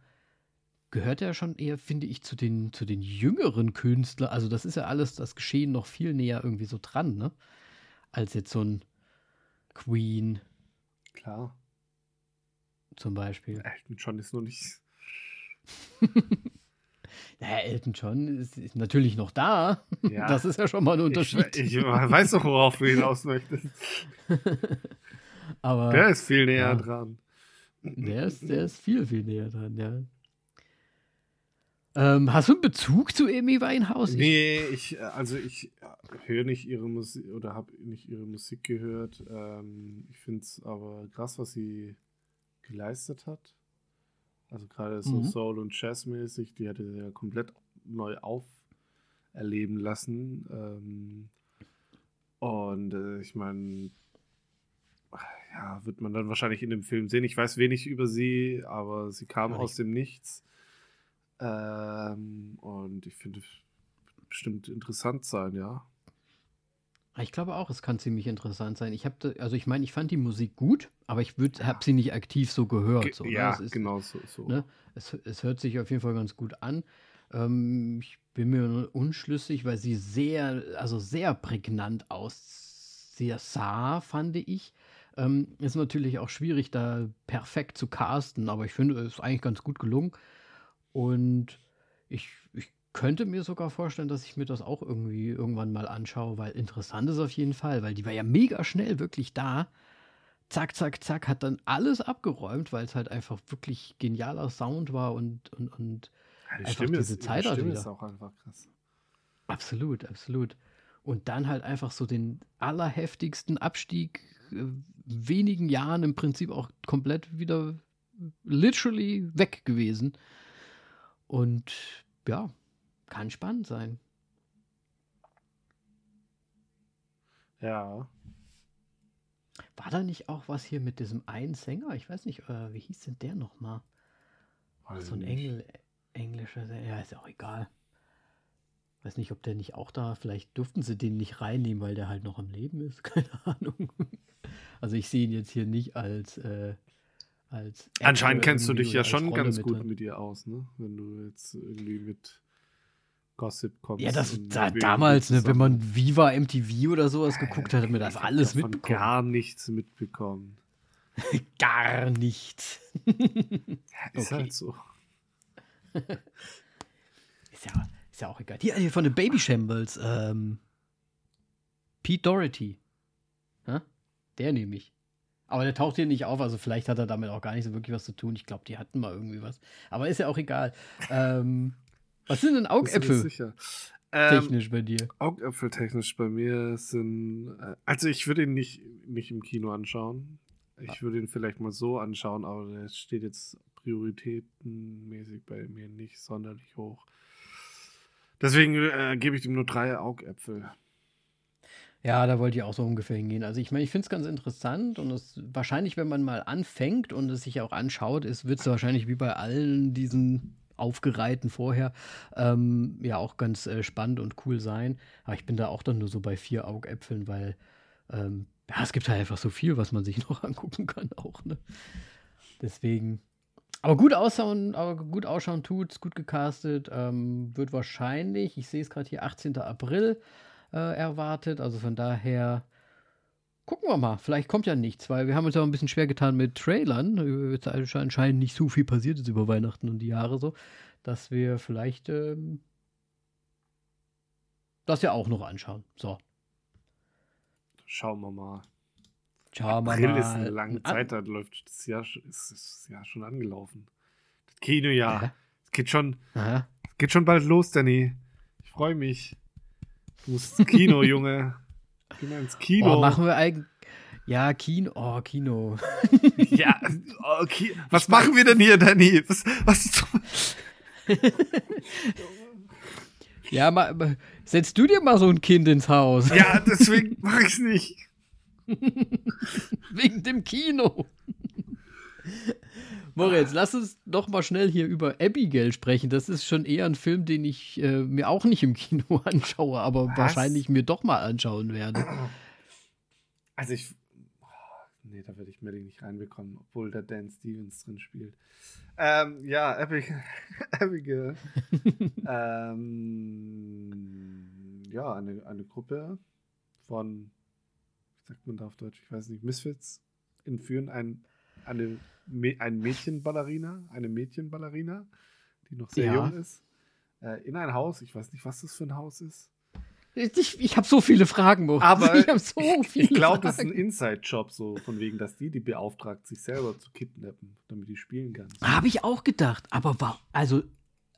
gehört ja schon eher, finde ich, zu den, zu den jüngeren Künstlern. Also das ist ja alles, das Geschehen noch viel näher irgendwie so dran, ne? Als jetzt so ein Queen. Klar. Zum Beispiel. Elton John ist noch nicht. Naja, Elton John ist, ist, natürlich noch da. Ja. Das ist ja schon mal ein Unterschied. Ich, ich weiß doch, worauf du hinaus möchtest. Aber, der ist viel näher ja. dran. Der ist, der ist viel, viel näher dran, ja. Ähm, hast du einen Bezug zu Amy Winehouse? Nee, ich, also ich höre nicht ihre Musik oder habe nicht ihre Musik gehört. Ähm, ich finde es aber krass, was sie geleistet hat. Also gerade so mhm. Soul- und Jazz-mäßig, die hatte ja komplett neu auferleben lassen. Ähm, und äh, ich meine, ja, wird man dann wahrscheinlich in dem Film sehen. Ich weiß wenig über sie, aber sie kam ja, aus dem Nichts. Ähm, und ich finde, bestimmt interessant sein, ja. Ich glaube auch, es kann ziemlich interessant sein. Ich habe, also ich meine, ich fand die Musik gut, aber ich ja. habe sie nicht aktiv so gehört. So, ne? ja, ist, genau so. so. Ne? Es, es, hört sich auf jeden Fall ganz gut an. Ähm, ich bin mir unschlüssig, weil sie sehr, also sehr prägnant aussah, fand ich. Ähm, ist natürlich auch schwierig, da perfekt zu casten, aber ich finde, es ist eigentlich ganz gut gelungen. Und ich, ich könnte mir sogar vorstellen, dass ich mir das auch irgendwie irgendwann mal anschaue, weil interessant ist auf jeden Fall, weil die war ja mega schnell wirklich da. Zack, zack, zack, hat dann alles abgeräumt, weil es halt einfach wirklich genialer Sound war und, und, und ja, die einfach Stimme diese ist, Zeit die Stimme ist auch einfach krass. Absolut, absolut. Und dann halt einfach so den allerheftigsten Abstieg äh, wenigen Jahren im Prinzip auch komplett wieder literally weg gewesen. Und ja, kann spannend sein. Ja. War da nicht auch was hier mit diesem einen Sänger? Ich weiß nicht, äh, wie hieß denn der nochmal? so ein Engl englischer Sänger, ja, ist auch egal. Weiß nicht, ob der nicht auch da, vielleicht durften sie den nicht reinnehmen, weil der halt noch am Leben ist. Keine Ahnung. Also ich sehe ihn jetzt hier nicht als. Äh, als Anscheinend kennst du dich ja schon ganz gut mit ihr aus, ne? Wenn du jetzt irgendwie mit Gossip kommst. Ja, das da, damals, ne, wenn man Viva MTV oder sowas geguckt hat, hat man das alles mitbekommen. Gar nichts mitbekommen. gar nichts. ist okay. halt so. ist ja ist ja auch egal. Hier, hier von den Baby Shambles. Ähm, Pete Doherty. Ja? Der nehme ich. Aber der taucht hier nicht auf, also vielleicht hat er damit auch gar nicht so wirklich was zu tun. Ich glaube, die hatten mal irgendwie was. Aber ist ja auch egal. ähm, was sind denn Augäpfel? Technisch ähm, bei dir. Augäpfel technisch bei mir sind. Äh, also, ich würde ihn nicht, nicht im Kino anschauen. Ich würde ihn vielleicht mal so anschauen, aber der steht jetzt prioritätenmäßig bei mir nicht sonderlich hoch. Deswegen äh, gebe ich dem nur drei Augäpfel. Ja, da wollte ich auch so ungefähr hingehen. Also ich meine, ich finde es ganz interessant und es wahrscheinlich, wenn man mal anfängt und es sich auch anschaut, wird es wahrscheinlich wie bei allen diesen aufgereihten vorher ähm, ja auch ganz äh, spannend und cool sein. Aber ich bin da auch dann nur so bei vier Augäpfeln, weil ähm, ja, es gibt halt einfach so viel, was man sich noch angucken kann auch. Ne? Deswegen aber gut ausschauen, aber gut ausschauen tut's, gut gecastet. Ähm, wird wahrscheinlich, ich sehe es gerade hier, 18. April äh, erwartet. Also von daher gucken wir mal. Vielleicht kommt ja nichts, weil wir haben uns ja ein bisschen schwer getan mit Trailern. Jetzt anscheinend nicht so viel passiert ist über Weihnachten und die Jahre so, dass wir vielleicht ähm, das ja auch noch anschauen. So. Schauen wir mal. Schauen April mal. ist eine lange Zeit, da läuft das Jahr, ist das Jahr schon angelaufen. Das Kinojahr. Äh? Es geht schon, Aha. geht schon bald los, Danny. Ich freue mich. Du musst ins Kino, Junge. Geh mal ins Kino. Oh, machen wir eigentlich. Ja, Kino. Oh, Kino. ja, okay. Was machen wir denn hier, Danny? Was, was ja, mal, setzt du dir mal so ein Kind ins Haus. Ja, deswegen mach ich's nicht. Wegen dem Kino. Moritz, lass uns doch mal schnell hier über Abigail sprechen. Das ist schon eher ein Film, den ich äh, mir auch nicht im Kino anschaue, aber Was? wahrscheinlich mir doch mal anschauen werde. Also ich. Oh, nee, da werde ich mir den nicht reinbekommen, obwohl da Dan Stevens drin spielt. Ähm, ja, Abigail. Abigail. ähm, ja, eine, eine Gruppe von sagt man da auf Deutsch, ich weiß nicht, Misfits entführen ein, eine, ein Mädchenballerina, eine Mädchenballerina, die noch sehr ja. jung ist, äh, in ein Haus. Ich weiß nicht, was das für ein Haus ist. Ich, ich habe so viele Fragen, Moritz. Aber ich, so ich glaube, das ist ein Inside-Job, so von wegen, dass die die beauftragt, sich selber zu kidnappen, damit die spielen kann. Habe ich auch gedacht. Aber war, also,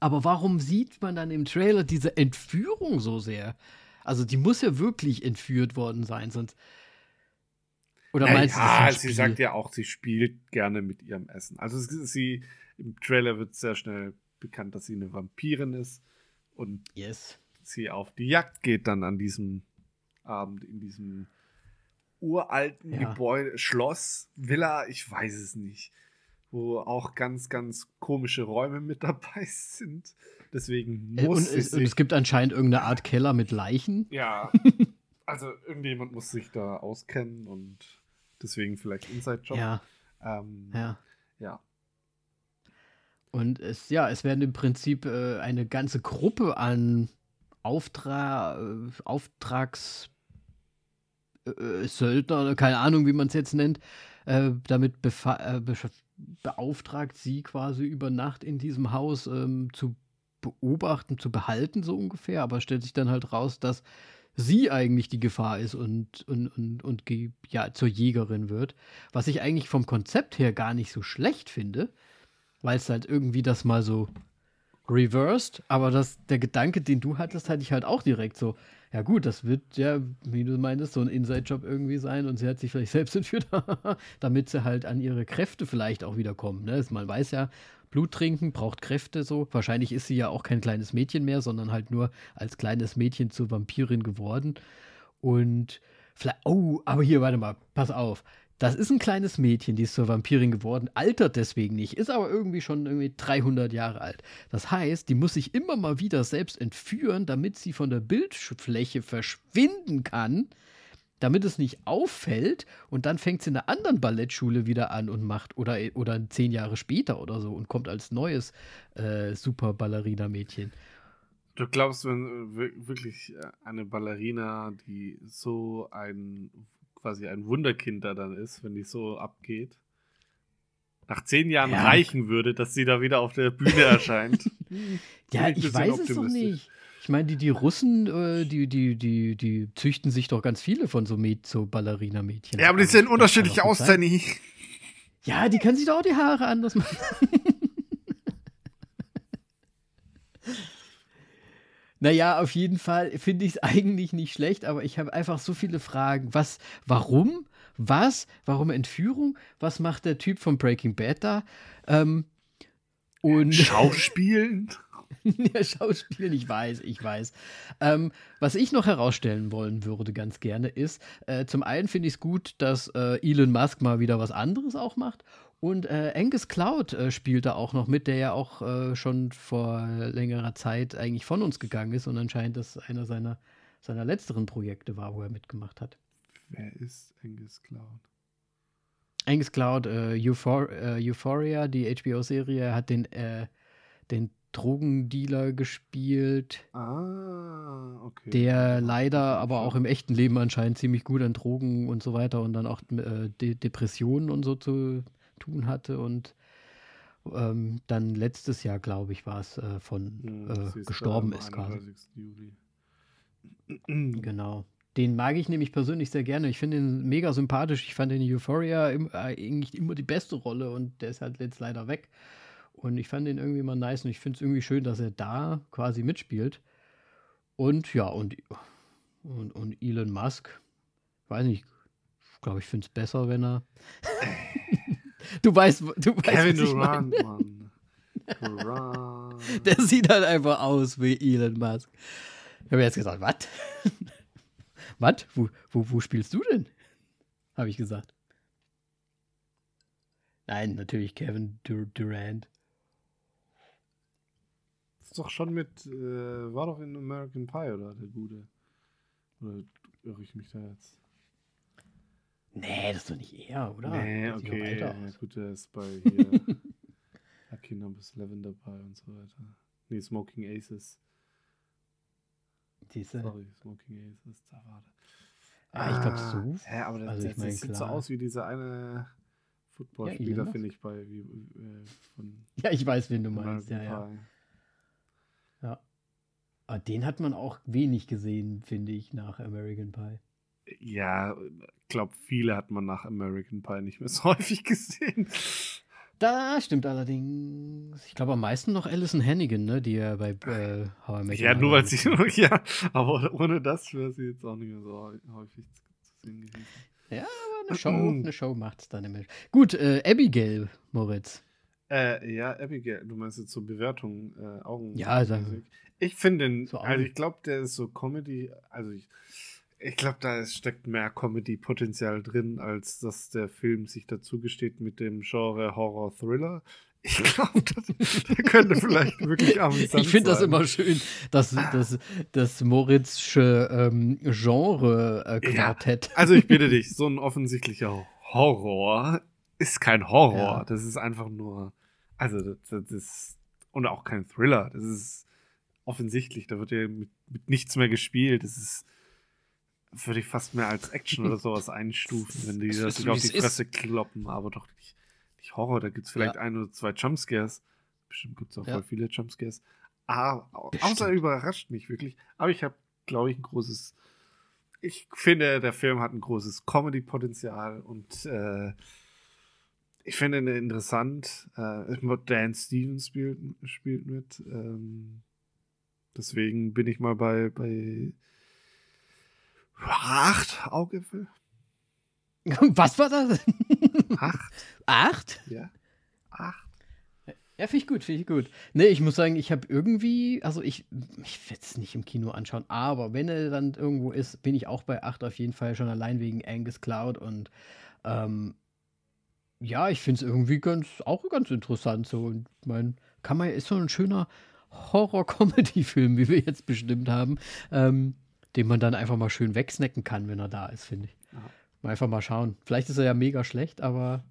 aber warum sieht man dann im Trailer diese Entführung so sehr? Also die muss ja wirklich entführt worden sein, sonst oder meinst ja, du, sie sagt ja auch, sie spielt gerne mit ihrem Essen. Also sie im Trailer wird sehr schnell bekannt, dass sie eine Vampirin ist und yes. sie auf die Jagd geht dann an diesem Abend in diesem uralten ja. Gebäude, Schloss, Villa, ich weiß es nicht, wo auch ganz, ganz komische Räume mit dabei sind. Deswegen äh, muss und, es, und es gibt anscheinend irgendeine Art Keller mit Leichen. Ja. Also irgendjemand muss sich da auskennen und Deswegen vielleicht Inside-Job. Ja. Ähm, ja. Ja. Und es, ja, es werden im Prinzip äh, eine ganze Gruppe an Auftra äh, Auftrags äh, Söldner, keine Ahnung, wie man es jetzt nennt, äh, damit äh, beauftragt, sie quasi über Nacht in diesem Haus ähm, zu beobachten, zu behalten, so ungefähr. Aber stellt sich dann halt raus, dass sie eigentlich die Gefahr ist und, und, und, und ja, zur Jägerin wird. Was ich eigentlich vom Konzept her gar nicht so schlecht finde, weil es halt irgendwie das mal so reversed, aber das, der Gedanke, den du hattest, hatte ich halt auch direkt so, ja gut, das wird ja, wie du meintest, so ein Inside-Job irgendwie sein und sie hat sich vielleicht selbst entführt, damit sie halt an ihre Kräfte vielleicht auch wiederkommen. Ne? Man weiß ja, Blut trinken, braucht Kräfte so. Wahrscheinlich ist sie ja auch kein kleines Mädchen mehr, sondern halt nur als kleines Mädchen zur Vampirin geworden. Und vielleicht, oh, aber hier, warte mal, pass auf. Das ist ein kleines Mädchen, die ist zur Vampirin geworden, altert deswegen nicht, ist aber irgendwie schon irgendwie 300 Jahre alt. Das heißt, die muss sich immer mal wieder selbst entführen, damit sie von der Bildfläche verschwinden kann, damit es nicht auffällt und dann fängt sie in einer anderen Ballettschule wieder an und macht oder, oder zehn Jahre später oder so und kommt als neues äh, Super Ballerina-Mädchen. Du glaubst, wenn wirklich eine Ballerina, die so ein quasi ein Wunderkind da dann ist, wenn die so abgeht, nach zehn Jahren ja. reichen würde, dass sie da wieder auf der Bühne erscheint. ja, ich weiß es doch nicht. Ich meine, die, die Russen, äh, die, die, die, die züchten sich doch ganz viele von so, so Ballerina-Mädchen. Ja, aber die sehen unterschiedlich aus, Danny. Ja, die können sich doch auch die Haare anders machen. Naja, auf jeden Fall finde ich es eigentlich nicht schlecht, aber ich habe einfach so viele Fragen. Was, warum? Was? Warum Entführung? Was macht der Typ von Breaking Bad da? Ähm, und Schauspielen? ja, Schauspielen, ich weiß, ich weiß. Ähm, was ich noch herausstellen wollen würde, ganz gerne, ist, äh, zum einen finde ich es gut, dass äh, Elon Musk mal wieder was anderes auch macht. Und äh, Angus Cloud äh, spielt da auch noch mit, der ja auch äh, schon vor längerer Zeit eigentlich von uns gegangen ist und anscheinend das einer seiner, seiner letzteren Projekte war, wo er mitgemacht hat. Wer ist Angus Cloud? Angus Cloud, äh, Euphor äh, Euphoria, die HBO-Serie, hat den, äh, den Drogendealer gespielt. Ah, okay. Der leider aber auch im echten Leben anscheinend ziemlich gut an Drogen und so weiter und dann auch De Depressionen und so zu tun hatte und ähm, dann letztes Jahr, glaube ich, war es äh, von hm, äh, gestorben ist quasi. genau. Den mag ich nämlich persönlich sehr gerne. Ich finde ihn mega sympathisch. Ich fand in Euphoria im, äh, eigentlich immer die beste Rolle und der ist halt jetzt leider weg. Und ich fand ihn irgendwie mal nice und ich finde es irgendwie schön, dass er da quasi mitspielt. Und ja, und, und, und Elon Musk, weiß nicht, ich glaube, ich finde es besser, wenn er Du weißt, du weißt Kevin Durant, Mann. Durant. Der sieht halt einfach aus wie Elon Musk. Ich habe jetzt gesagt, was? was? Wo, wo, wo spielst du denn? Habe ich gesagt. Nein, natürlich Kevin Dur Durant. Doch schon mit, äh, war doch in American Pie, oder? Der Gute. Oder irre ich mich da jetzt? Nee, das ist doch nicht er, oder? Nee, okay. Ja, gut, der ist bei hier Lucky Number 11 dabei und so weiter. Nee, Smoking Aces. Diese. Sorry, Smoking Aces, da war der. Ah, ich glaube so. Hä, aber das, also, das, das sieht so aus wie dieser eine Footballspieler, ja, finde ich, bei wie, äh, von. Ja, ich weiß, wen du meinst, ja. Ja. Aber den hat man auch wenig gesehen, finde ich, nach American Pie. Ja, ich glaube, viele hat man nach American Pie nicht mehr so häufig gesehen. Da stimmt allerdings. Ich glaube am meisten noch Alison Hannigan, ne, die ja bei äh, How I Met Ja, nur weil sie, ja, aber ohne das wäre sie jetzt auch nicht mehr so häufig zu sehen gewesen. Ja, aber eine Show, eine Show macht es dann immer. Gut, äh, Abigail, Moritz. Äh, ja, Abigail, du meinst jetzt zur so Bewertung äh, Augen. Ja, also, ich finde, so also ich glaube, der ist so Comedy, also ich, ich glaube, da steckt mehr Comedy-Potenzial drin, als dass der Film sich dazu gesteht mit dem Genre Horror-Thriller. Ich glaube, das, das, könnte vielleicht wirklich amüsant Ich finde das immer schön, dass das, das Moritzsche ähm, Genre-Quartett. Ja, also ich bitte dich, so ein offensichtlicher Horror ist kein Horror. Ja. Das ist einfach nur, also das, das, ist, und auch kein Thriller. Das ist offensichtlich, da wird ja mit, mit nichts mehr gespielt. Das ist würde ich fast mehr als Action oder sowas einstufen, wenn die das sich auf die Fresse ist. kloppen, aber doch nicht, nicht Horror. Da gibt es vielleicht ja. ein oder zwei Jumpscares. Bestimmt gibt es auch ja. voll viele Jumpscares. Ah, außer überrascht mich wirklich. Aber ich habe, glaube ich, ein großes. Ich finde, der Film hat ein großes Comedy-Potenzial und äh, ich finde ihn interessant. Äh, Dan Stevens spielt, spielt mit. Ähm, deswegen bin ich mal bei, bei Acht Augäpfel. Was war das? Acht. Acht? Ja. Acht. Ja, finde ich gut, finde ich gut. Nee, ich muss sagen, ich habe irgendwie, also ich, ich werde es nicht im Kino anschauen, aber wenn er dann irgendwo ist, bin ich auch bei 8 auf jeden Fall schon allein wegen Angus Cloud und Ähm, ja, ich finde es irgendwie ganz, auch ganz interessant so. Und mein, kann man, ist so ein schöner Horror-Comedy-Film, wie wir jetzt bestimmt haben, ähm, den man dann einfach mal schön wegsnacken kann, wenn er da ist, finde ich. Ja. Einfach mal schauen. Vielleicht ist er ja mega schlecht, aber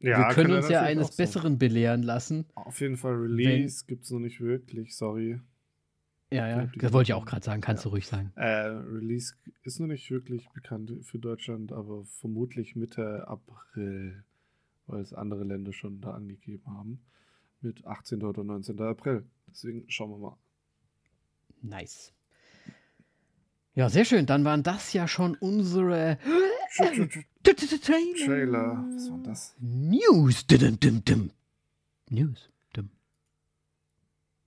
ja, wir können uns ja eines Besseren belehren lassen. Auf jeden Fall Release gibt es noch nicht wirklich, sorry. Ja, ja, das wollte ich auch gerade sagen, kannst ja. du ruhig sagen. Äh, Release ist noch nicht wirklich bekannt für Deutschland, aber vermutlich Mitte April, weil es andere Länder schon da angegeben haben. Mit 18. oder 19. April. Deswegen schauen wir mal. Nice. Ja, sehr schön. Dann waren das ja schon unsere Trailer. Was war das? News. News.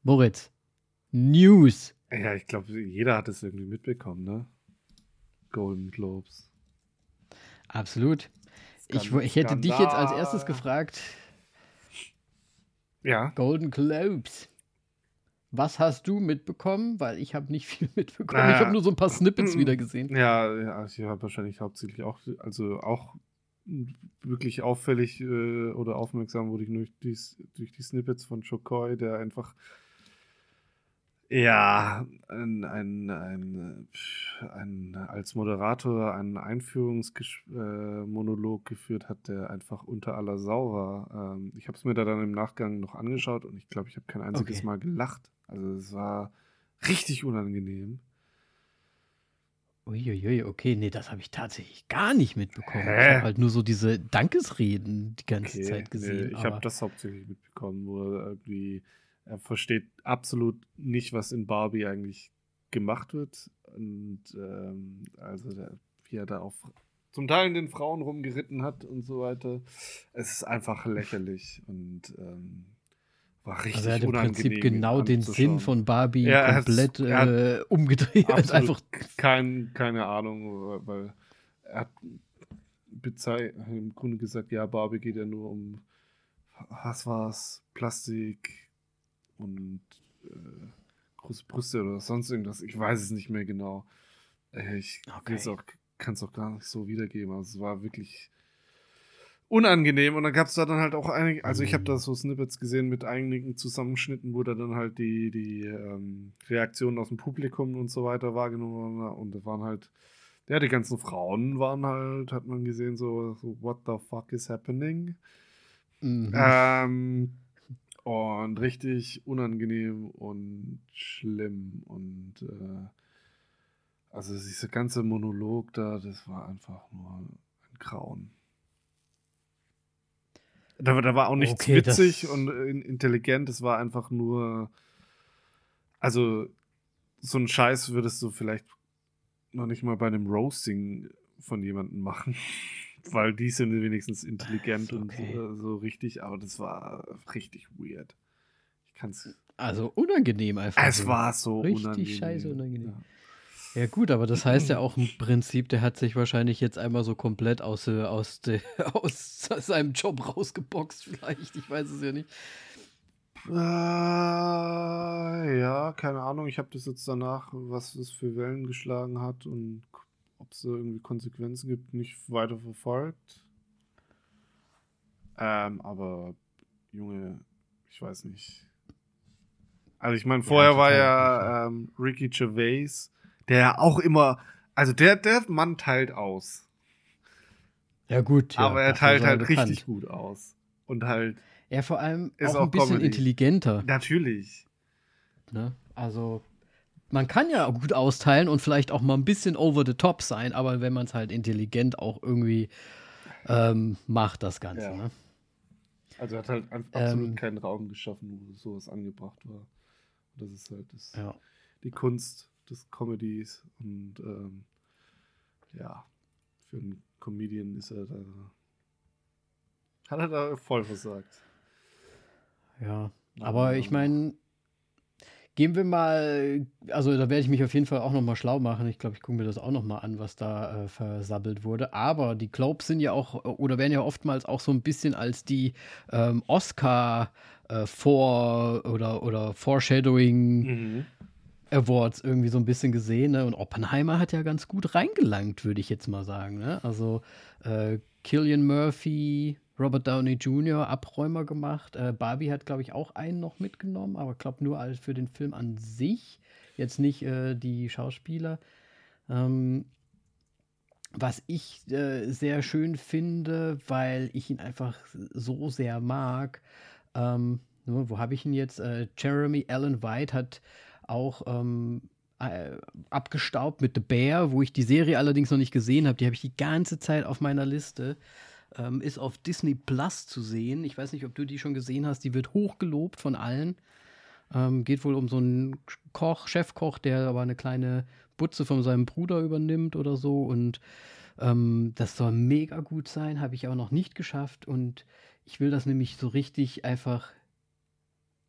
Moritz. News. Ja, ich glaube, jeder hat es irgendwie mitbekommen, ne? Golden Globes. Absolut. Ich, ich hätte dich jetzt als erstes gefragt. Ja. Golden Globes. Was hast du mitbekommen? Weil ich habe nicht viel mitbekommen. Naja. Ich habe nur so ein paar Snippets wieder gesehen. Ja, ja ich habe wahrscheinlich hauptsächlich auch, also auch wirklich auffällig äh, oder aufmerksam wurde ich durch die, durch die Snippets von Chokoi, der einfach ja, ein, ein, ein, ein, als Moderator einen Einführungsmonolog äh, geführt hat, der einfach unter aller Sau war. Ähm, ich habe es mir da dann im Nachgang noch angeschaut und ich glaube, ich habe kein einziges okay. Mal gelacht. Also es war richtig unangenehm. Uiuiui, okay, nee, das habe ich tatsächlich gar nicht mitbekommen. Hä? Ich habe halt nur so diese Dankesreden die ganze okay, Zeit gesehen. Nee, ich habe das hauptsächlich mitbekommen, wo irgendwie er versteht absolut nicht, was in Barbie eigentlich gemacht wird. Und ähm, also der, wie er da auf zum Teil in den Frauen rumgeritten hat und so weiter. Es ist einfach lächerlich und ähm, war richtig Also er hat im Prinzip genau den Sinn von Barbie ja, komplett äh, umgedreht. Hat einfach kein, keine Ahnung, weil er hat im Grunde gesagt, ja, Barbie geht ja nur um was war's, Plastik, und äh, große Brüste oder sonst irgendwas. Ich weiß es nicht mehr genau. Äh, ich okay. kann es auch gar nicht so wiedergeben. Also es war wirklich unangenehm und dann gab es da dann halt auch einige, also ich habe da so Snippets gesehen mit einigen Zusammenschnitten, wo da dann halt die, die ähm, Reaktionen aus dem Publikum und so weiter wahrgenommen waren und da waren halt, ja, die ganzen Frauen waren halt, hat man gesehen, so, so what the fuck is happening? Mhm. Ähm, und richtig unangenehm und schlimm. Und äh, also dieser ganze Monolog da, das war einfach nur ein Grauen. Da, da war auch nichts okay, witzig und intelligent, es war einfach nur. Also, so ein Scheiß würdest du vielleicht noch nicht mal bei einem Roasting von jemandem machen weil die sind wenigstens intelligent okay. und äh, so richtig, aber das war richtig weird. Ich kann's. Also unangenehm einfach. Es so. war so richtig unangenehm. scheiße unangenehm. Ja. ja. gut, aber das heißt ja auch im Prinzip, der hat sich wahrscheinlich jetzt einmal so komplett aus, äh, aus, de, aus seinem Job rausgeboxt, vielleicht. Ich weiß es ja nicht. Äh, ja, keine Ahnung. Ich habe das jetzt danach, was es für Wellen geschlagen hat und ob es irgendwie Konsequenzen gibt, nicht weiter verfolgt. Ähm, aber Junge, ich weiß nicht. Also ich meine, vorher ja, war ja ähm, Ricky Gervais, der ja auch immer, also der, der Mann teilt aus. Ja gut. Ja, aber er teilt halt bekannt. richtig gut aus. Und halt. Er vor allem ist auch ein bisschen Comedy. intelligenter. Natürlich. Ne? Also man kann ja gut austeilen und vielleicht auch mal ein bisschen over the top sein, aber wenn man es halt intelligent auch irgendwie ähm, macht, das Ganze. Ja. Ne? Also er hat halt absolut ähm, keinen Raum geschaffen, wo sowas angebracht war. das ist halt das, ja. die Kunst des Comedies und ähm, ja, für einen Comedian ist er da. Hat er da voll versagt. Ja, aber ich meine, Gehen wir mal, also da werde ich mich auf jeden Fall auch noch mal schlau machen. Ich glaube, ich gucke mir das auch noch mal an, was da äh, versabbelt wurde. Aber die Globes sind ja auch, oder werden ja oftmals auch so ein bisschen als die ähm, Oscar äh, vor oder, oder Foreshadowing. Mhm. Awards irgendwie so ein bisschen gesehen. Ne? Und Oppenheimer hat ja ganz gut reingelangt, würde ich jetzt mal sagen. Ne? Also äh, Killian Murphy, Robert Downey Jr. Abräumer gemacht. Äh, Barbie hat, glaube ich, auch einen noch mitgenommen, aber glaube nur für den Film an sich, jetzt nicht äh, die Schauspieler. Ähm, was ich äh, sehr schön finde, weil ich ihn einfach so sehr mag. Ähm, wo habe ich ihn jetzt? Äh, Jeremy Allen White hat auch ähm, äh, abgestaubt mit The Bear, wo ich die Serie allerdings noch nicht gesehen habe. Die habe ich die ganze Zeit auf meiner Liste. Ähm, ist auf Disney Plus zu sehen. Ich weiß nicht, ob du die schon gesehen hast. Die wird hochgelobt von allen. Ähm, geht wohl um so einen Koch, Chefkoch, der aber eine kleine Butze von seinem Bruder übernimmt oder so. Und ähm, das soll mega gut sein, habe ich aber noch nicht geschafft. Und ich will das nämlich so richtig einfach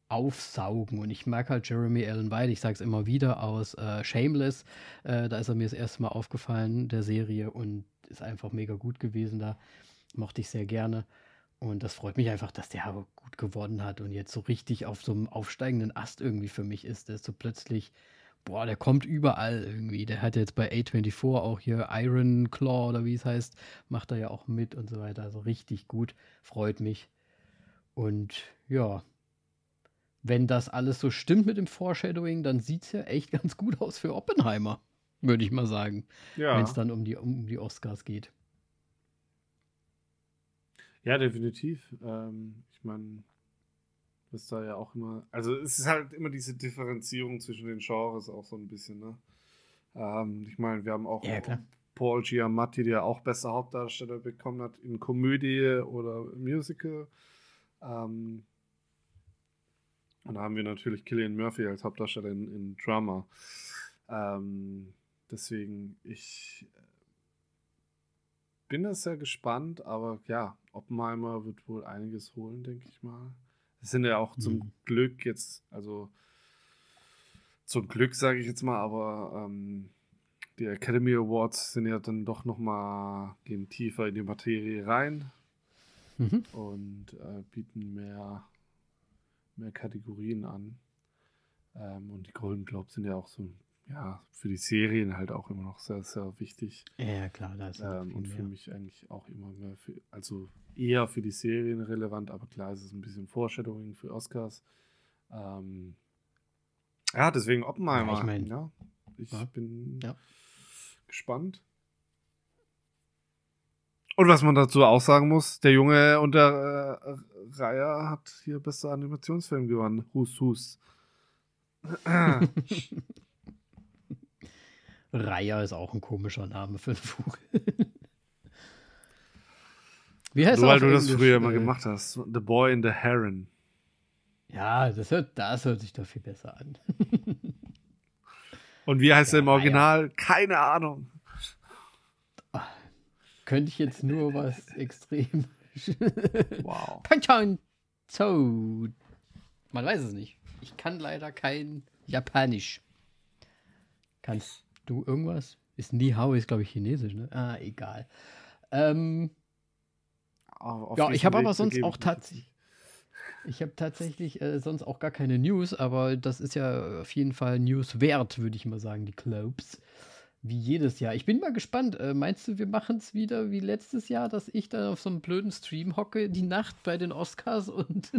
aufsaugen. Und ich mag halt Jeremy Allen White, ich sage es immer wieder, aus äh, Shameless. Äh, da ist er mir das erste Mal aufgefallen, der Serie, und ist einfach mega gut gewesen. Da mochte ich sehr gerne. Und das freut mich einfach, dass der gut gewonnen hat und jetzt so richtig auf so einem aufsteigenden Ast irgendwie für mich ist. Der ist so plötzlich, boah, der kommt überall irgendwie. Der hat jetzt bei A24 auch hier Iron Claw oder wie es heißt, macht er ja auch mit und so weiter. Also richtig gut, freut mich. Und ja, wenn das alles so stimmt mit dem Foreshadowing, dann sieht es ja echt ganz gut aus für Oppenheimer, würde ich mal sagen. Ja. Wenn es dann um die, um die Oscars geht. Ja, definitiv. Ähm, ich meine, das ist da ja auch immer. Also, es ist halt immer diese Differenzierung zwischen den Genres auch so ein bisschen, ne? Ähm, ich meine, wir haben auch ja, Paul Giamatti, der auch bester Hauptdarsteller bekommen hat in Komödie oder Musical. Ähm, und da haben wir natürlich Killian Murphy als Hauptdarsteller in, in Drama. Ähm, deswegen, ich bin da sehr gespannt, aber ja, Oppenheimer wird wohl einiges holen, denke ich mal. Es sind ja auch mhm. zum Glück jetzt, also zum Glück sage ich jetzt mal, aber ähm, die Academy Awards sind ja dann doch noch mal gehen tiefer in die Materie rein mhm. und äh, bieten mehr mehr Kategorien an. Ähm, und die Golden Globes sind ja auch so, ja, für die Serien halt auch immer noch sehr, sehr wichtig. Ja, klar, das ist ähm, Und für mich eigentlich auch immer mehr, für, also eher für die Serien relevant, aber klar ist es ein bisschen Foreshadowing für Oscars. Ähm, ja, deswegen Oppenheimer. Ja, ich, mein, ja, ich ja. bin ja. gespannt. Und was man dazu auch sagen muss, der Junge unter äh, Raya hat hier bester Animationsfilm gewonnen. Hus Hus. Raya ist auch ein komischer Name für einen Vogel. Wie heißt Nur weil du das früher mal gemacht hast. The Boy in the Heron. Ja, das hört, das hört sich doch viel besser an. Und wie heißt ja, er im Original? Ja. Keine Ahnung. Könnte ich jetzt nur was extrem. wow. Panchon So. Man weiß es nicht. Ich kann leider kein Japanisch. Kannst du irgendwas? Ist Ni Hao ist, glaube ich, Chinesisch, ne? Ah, egal. Ähm, ja, ich habe aber sonst auch tatsächlich. Ich habe tatsächlich äh, sonst auch gar keine News, aber das ist ja auf jeden Fall News wert, würde ich mal sagen, die Globes. Wie jedes Jahr. Ich bin mal gespannt. Äh, meinst du, wir machen es wieder wie letztes Jahr, dass ich dann auf so einem blöden Stream hocke die Nacht bei den Oscars und.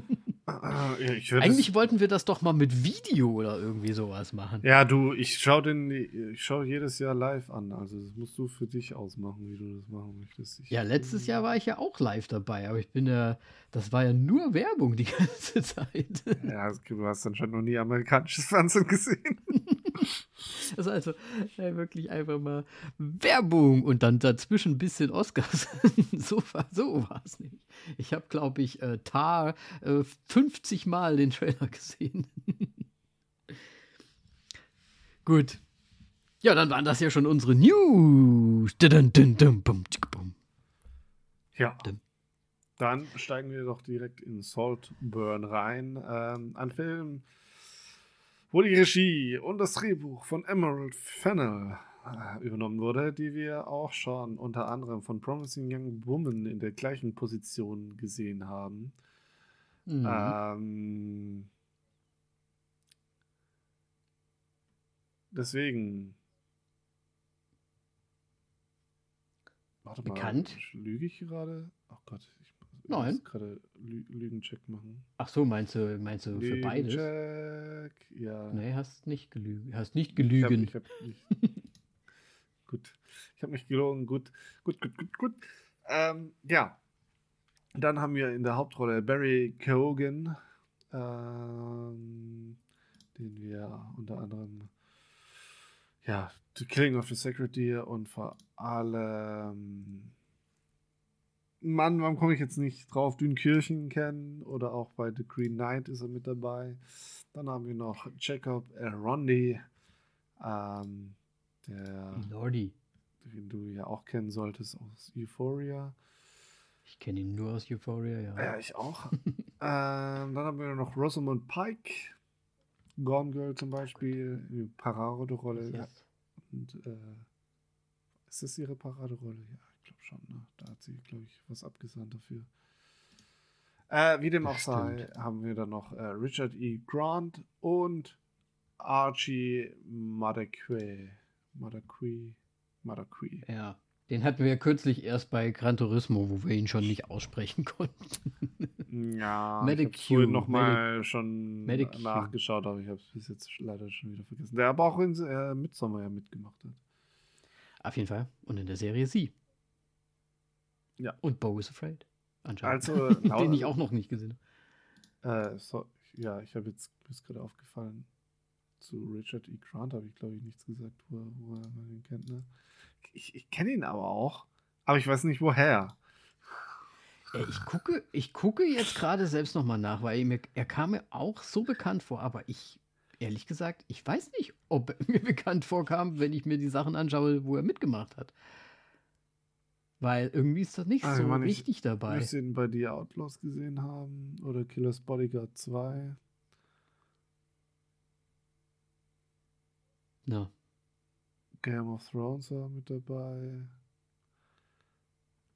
Ah, ja, Eigentlich wollten wir das doch mal mit Video oder irgendwie sowas machen. Ja, du, ich schaue den, ich schaue jedes Jahr live an. Also das musst du für dich ausmachen, wie du das machen möchtest. Ich ja, letztes Jahr war ich ja auch live dabei, aber ich bin ja, das war ja nur Werbung die ganze Zeit. Ja, du hast anscheinend noch nie amerikanisches Fernsehen gesehen. Das ist also äh, wirklich einfach mal Werbung und dann dazwischen ein bisschen Oscars. so so war es nicht. Ich habe, glaube ich, äh, Tar äh, 50 Mal den Trailer gesehen. Gut. Ja, dann waren das ja schon unsere News. Ja. Dann steigen wir doch direkt in Saltburn rein. Ähm, ein Film, wo die Regie und das Drehbuch von Emerald Fennell äh, übernommen wurde, die wir auch schon unter anderem von Promising Young Woman in der gleichen Position gesehen haben. Mhm. Ähm, deswegen. Warte Bekannt? mal, lüge ich gerade? Oh Gott, ich Nein. muss gerade Lü Lügencheck machen. Ach so, meinst du, meinst du für beides? Lügencheck, ja. Nee, hast nicht gelügen. Hast nicht Ich hab, gelügen. ich hab nicht. gut. Ich habe nicht gelogen. Gut, gut, gut, gut, gut. Ähm, ja. Dann haben wir in der Hauptrolle Barry Keoghan, ähm, den wir unter anderem ja, The Killing of the Sacred Deer und vor allem Mann, warum komme ich jetzt nicht drauf? Dünkirchen kennen oder auch bei The Green Knight ist er mit dabei. Dann haben wir noch Jacob Rondi, ähm, der, Lordi. den du ja auch kennen solltest aus Euphoria. Ich kenne ihn nur aus Euphoria, ja. Ja, ich auch. ähm, dann haben wir noch Rosamund Pike, Gone Girl zum Beispiel, eine Paraderolle. Yes. Und äh, ist das ihre Paraderolle? Ja, glaube schon. Ne? Da hat sie, glaube ich, was abgesandt dafür. Äh, wie dem auch sei, haben wir dann noch äh, Richard E. Grant und Archie Madekwe. Madekwe. Madekwe. Ja. Den hatten wir ja kürzlich erst bei Gran Turismo, wo wir ihn schon nicht aussprechen konnten. Ja, Medic ich habe nochmal schon Medic nachgeschaut, aber ich habe es bis jetzt leider schon wieder vergessen. Der aber auch in äh, Midsommar ja mitgemacht hat. Auf jeden Fall. Und in der Serie sie. Ja. Und Bo is Afraid. Anscheinend. Also, Den ich auch noch nicht gesehen habe. Äh, so, ja, ich habe jetzt mir ist gerade aufgefallen, zu Richard E. Grant habe ich glaube ich nichts gesagt, wo, er- wo man ihn kennt. Ne? Ich, ich kenne ihn aber auch, aber ich weiß nicht woher. Äh, Ich gucke, ich gucke jetzt gerade selbst nochmal nach, weil mir, er kam mir auch so bekannt vor, aber ich, ehrlich gesagt, ich weiß nicht, ob er mir bekannt vorkam, wenn ich mir die Sachen anschaue, wo er mitgemacht hat. Weil irgendwie ist das nicht Ah, ich so meine, ich- richtig dabei. Müsst ihr ihn bei The Outlaws gesehen haben oder Killers Bodyguard 2. Ja. Game of Thrones war mit dabei.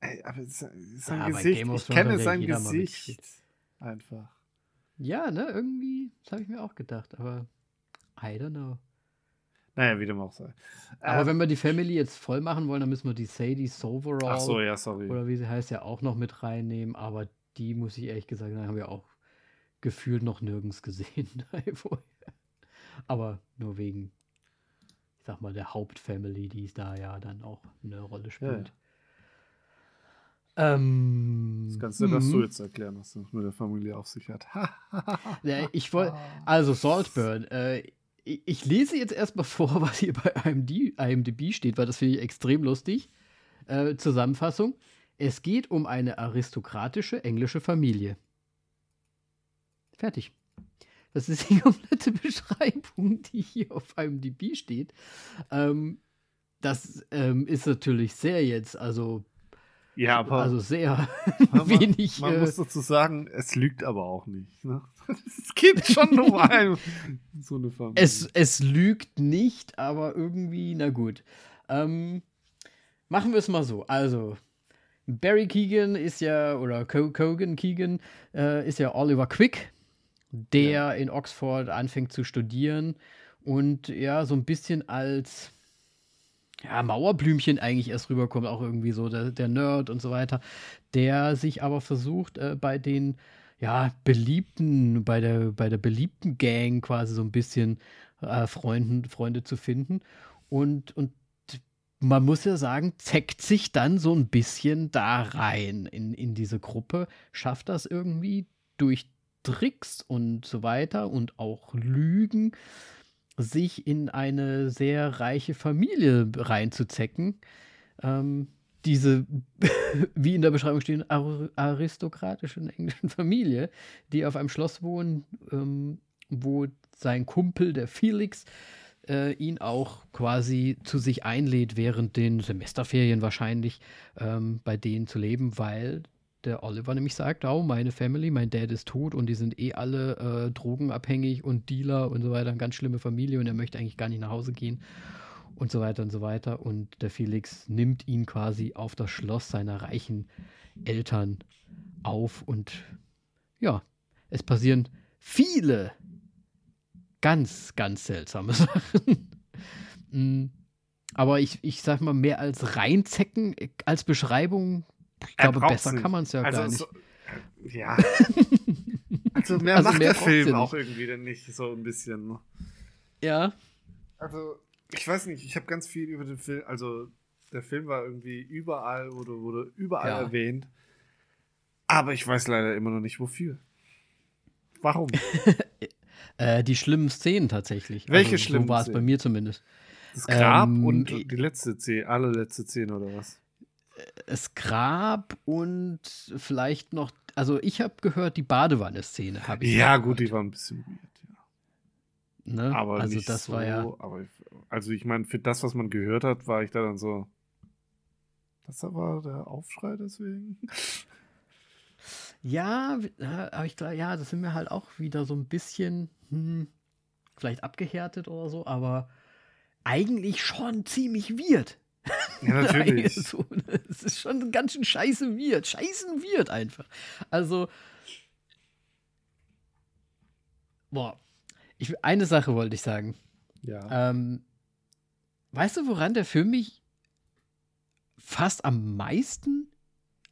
Ey, aber sein, sein Ja, Gesicht, ich kenne sein Gesicht einfach. ja, ne, irgendwie, das habe ich mir auch gedacht, aber I don't know. Naja, wie dem auch sei. Aber Ähm, wenn wir die Family jetzt voll machen wollen, dann müssen wir die Sadie Soverall Ach so, ja, oder wie sie heißt, ja auch noch mit reinnehmen. Aber die, muss ich ehrlich gesagt sagen, haben wir auch gefühlt noch nirgends gesehen. vorher. aber nur wegen, ich sag mal, der Hauptfamily, die da ja dann auch eine Rolle spielt. Ähm, Das kannst du, dass du mhm. jetzt erklären, was das mit der Familie auf sich hat. Ja, ich wollte, also Saltburn, äh, ich, lese jetzt erstmal vor, was hier bei IMD, IMDb steht, weil das finde ich extrem lustig. Äh, Zusammenfassung. Es geht um eine aristokratische englische Familie. Fertig. Das ist die komplette Beschreibung, die hier auf IMDb steht. Ähm, das ähm, ist natürlich sehr jetzt, also, ja, aber also sehr man, wenig. man äh, muss dazu sagen, es lügt aber auch nicht. Ne? Es geht schon ein, so eine Familie. Es, es lügt nicht, aber irgendwie, na gut. Ähm, machen wir es mal so. Also, Barry Keegan ist ja, oder Co Cogan Keegan äh, ist ja Oliver Quick, der in Oxford anfängt zu studieren und ja, so ein bisschen als ja, Mauerblümchen eigentlich erst rüberkommt, auch irgendwie so der, der Nerd und so weiter, der sich aber versucht, äh, bei den ja, beliebten, bei der, bei der beliebten Gang quasi so ein bisschen äh, Freunden, Freunde zu finden. Und, und man muss ja sagen, zeckt sich dann so ein bisschen da rein in, in diese Gruppe, schafft das irgendwie durch Tricks und so weiter und auch Lügen, sich in eine sehr reiche Familie reinzuzecken. Ähm, diese, wie in der Beschreibung stehen, ar aristokratischen englischen Familie, die auf einem Schloss wohnen, ähm, wo sein Kumpel, der Felix, äh, ihn auch quasi zu sich einlädt, während den Semesterferien wahrscheinlich ähm, bei denen zu leben, weil der Oliver nämlich sagt, oh, meine Family, mein Dad ist tot und die sind eh alle äh, drogenabhängig und Dealer und so weiter, eine ganz schlimme Familie und er möchte eigentlich gar nicht nach Hause gehen und so weiter und so weiter. Und der Felix nimmt ihn quasi auf das Schloss seiner reichen Eltern auf und ja, es passieren viele ganz, ganz seltsame Sachen. Mm, aber ich, ich sag mal, mehr als reinzecken, äh, als Beschreibung, ich glaube, besser kann man es ja also gar nicht. So, äh, ja. also mehr also macht mehr der Film auch irgendwie denn nicht, so ein bisschen. Ne? Ja. Also, ich weiß nicht, ich habe ganz viel über den Film, also der Film war irgendwie überall, wurde, wurde überall ja. erwähnt. Aber ich weiß leider immer noch nicht wofür. Warum? äh, die schlimmen Szenen tatsächlich. Welche also, schlimmen? So war es bei mir zumindest. Das Grab ähm, und die letzte Szene, alle letzte Szene oder was? Das Grab und vielleicht noch, also ich habe gehört, die Badewanne-Szene habe ich. Ja, gut, die war ein bisschen weird, ja. Ne? Aber also das so, war ja. Aber also ich meine, für das, was man gehört hat, war ich da dann so. Das war der Aufschrei deswegen. Ja, aber ich glaube, ja, das sind mir halt auch wieder so ein bisschen hm, vielleicht abgehärtet oder so, aber eigentlich schon ziemlich weird. Ja, natürlich. so, es ist schon ganz schön scheiße weird. Scheißen weird einfach. Also, boah, ich, eine Sache wollte ich sagen. Ja. Ähm, weißt du, woran der Film mich fast am meisten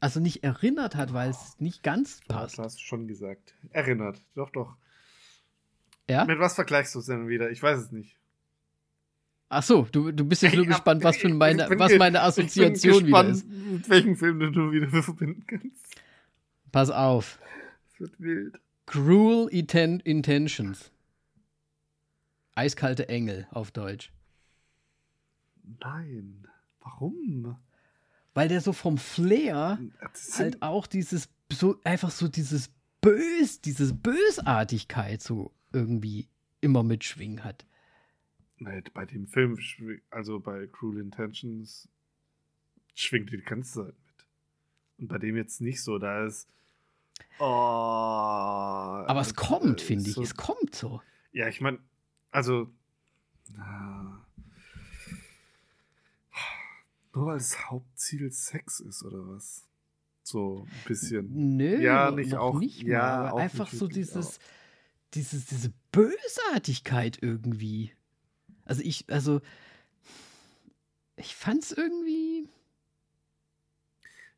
also nicht erinnert hat, weil es nicht ganz passt. Das hast du schon gesagt. Erinnert, doch, doch. Ja? Mit was vergleichst du es denn wieder? Ich weiß es nicht. Ach so, du, du bist jetzt nur gespannt, was, für meine, was meine Assoziation wieder ist. Mit welchem Film du wieder verbinden kannst. Pass auf. Es wird wild. Cruel Inten Intentions. Eiskalte Engel auf Deutsch. Nein. Warum? weil der so vom Flair halt auch dieses, so einfach so dieses Bös, diese Bösartigkeit so irgendwie immer mitschwingen hat. Bei dem Film, also bei Cruel Intentions, schwingt die ganze Zeit mit. Und bei dem jetzt nicht so, da ist. Oh, Aber es kommt, finde ich. So, es kommt so. Ja, ich meine, also. Na, nur weil das Hauptziel Sex ist, oder was? So ein bisschen. Nö, ja, nicht auch. Nicht ja, auch einfach so dieses, dieses, diese Bösartigkeit irgendwie. Also ich, also ich fand's irgendwie.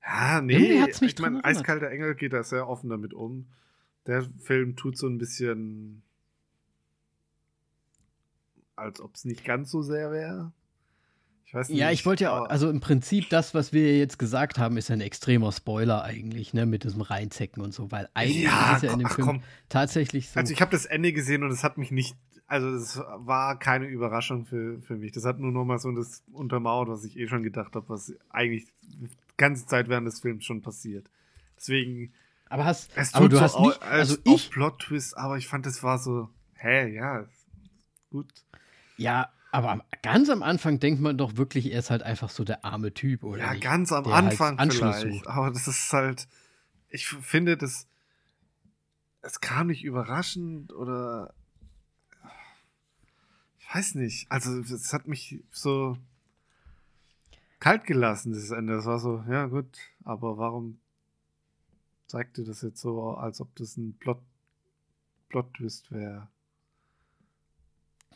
Ja, nee, irgendwie hat's mich ich meine, Eiskalter Engel geht da sehr offen damit um. Der Film tut so ein bisschen, als ob es nicht ganz so sehr wäre. Ich weiß nicht, ja, ich wollte ja, also im Prinzip das, was wir jetzt gesagt haben, ist ein extremer Spoiler eigentlich, ne, mit diesem Reinzecken und so, weil eigentlich ja, ist ja in dem ach, Film komm. tatsächlich so. Also ich habe das Ende gesehen und es hat mich nicht, also es war keine Überraschung für, für mich. Das hat nur noch mal so das untermauert, was ich eh schon gedacht habe, was eigentlich die ganze Zeit während des Films schon passiert. Deswegen. Aber hast, es aber du so hast nicht, also ich Plot Twist, aber ich fand, es war so, hä, ja, gut. Ja, aber ganz am Anfang denkt man doch wirklich, er ist halt einfach so der arme Typ, oder? Ja, nicht? ganz am der halt Anfang halt vielleicht. Sucht. Aber das ist halt, ich finde, das, es kam nicht überraschend oder, weiß nicht. Also, es hat mich so kalt gelassen, dieses Ende. Das war so, ja, gut, aber warum zeigt ihr das jetzt so, als ob das ein Plot, Plot-Twist wäre?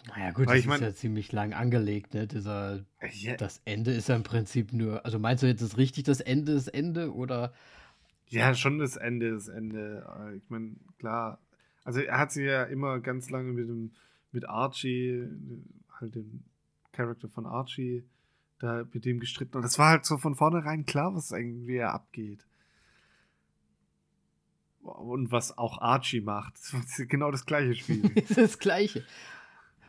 Naja, gut, Weil das ich mein, ist ja ziemlich lang angelegt, ne? Dieser, ja. Das Ende ist ja im Prinzip nur. Also meinst du jetzt ist richtig das Ende, das Ende oder? Ja, schon das Ende, das Ende. Ich meine, klar. Also er hat sich ja immer ganz lange mit dem, mit Archie, halt dem Charakter von Archie, da mit dem gestritten. Und das war halt so von vornherein klar, was irgendwie abgeht. Und was auch Archie macht. Das genau das gleiche Spiel. das gleiche.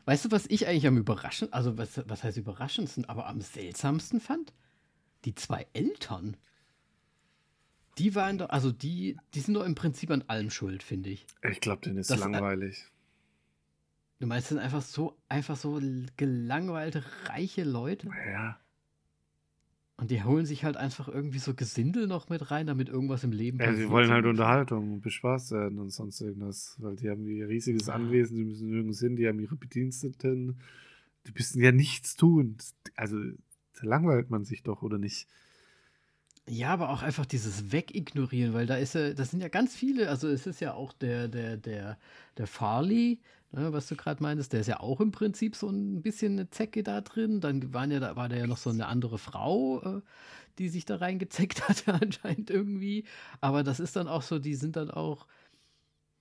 Weißt du, was ich eigentlich am überraschendsten, also was, was heißt überraschendsten, aber am seltsamsten fand? Die zwei Eltern. Die waren doch, also die, die sind doch im Prinzip an allem schuld, finde ich. Ich glaube, denen ist das, äh, langweilig. Du meinst, sind einfach so, einfach so gelangweilte, reiche Leute? Ja. Und die holen sich halt einfach irgendwie so Gesindel noch mit rein, damit irgendwas im Leben passiert. Ja, sie wollen halt Unterhaltung und bespaßt werden und sonst irgendwas. Weil die haben ihr riesiges Anwesen, die müssen nirgends hin, die haben ihre Bediensteten. Die müssen ja nichts tun. Also, da langweilt man sich doch, oder nicht? Ja, aber auch einfach dieses Wegignorieren, weil da ist ja, das sind ja ganz viele, also es ist ja auch der, der, der, der Farley, ne, was du gerade meinst, der ist ja auch im Prinzip so ein bisschen eine Zecke da drin. Dann waren ja, da war da ja noch so eine andere Frau, äh, die sich da reingezeckt hatte anscheinend irgendwie. Aber das ist dann auch so, die sind dann auch,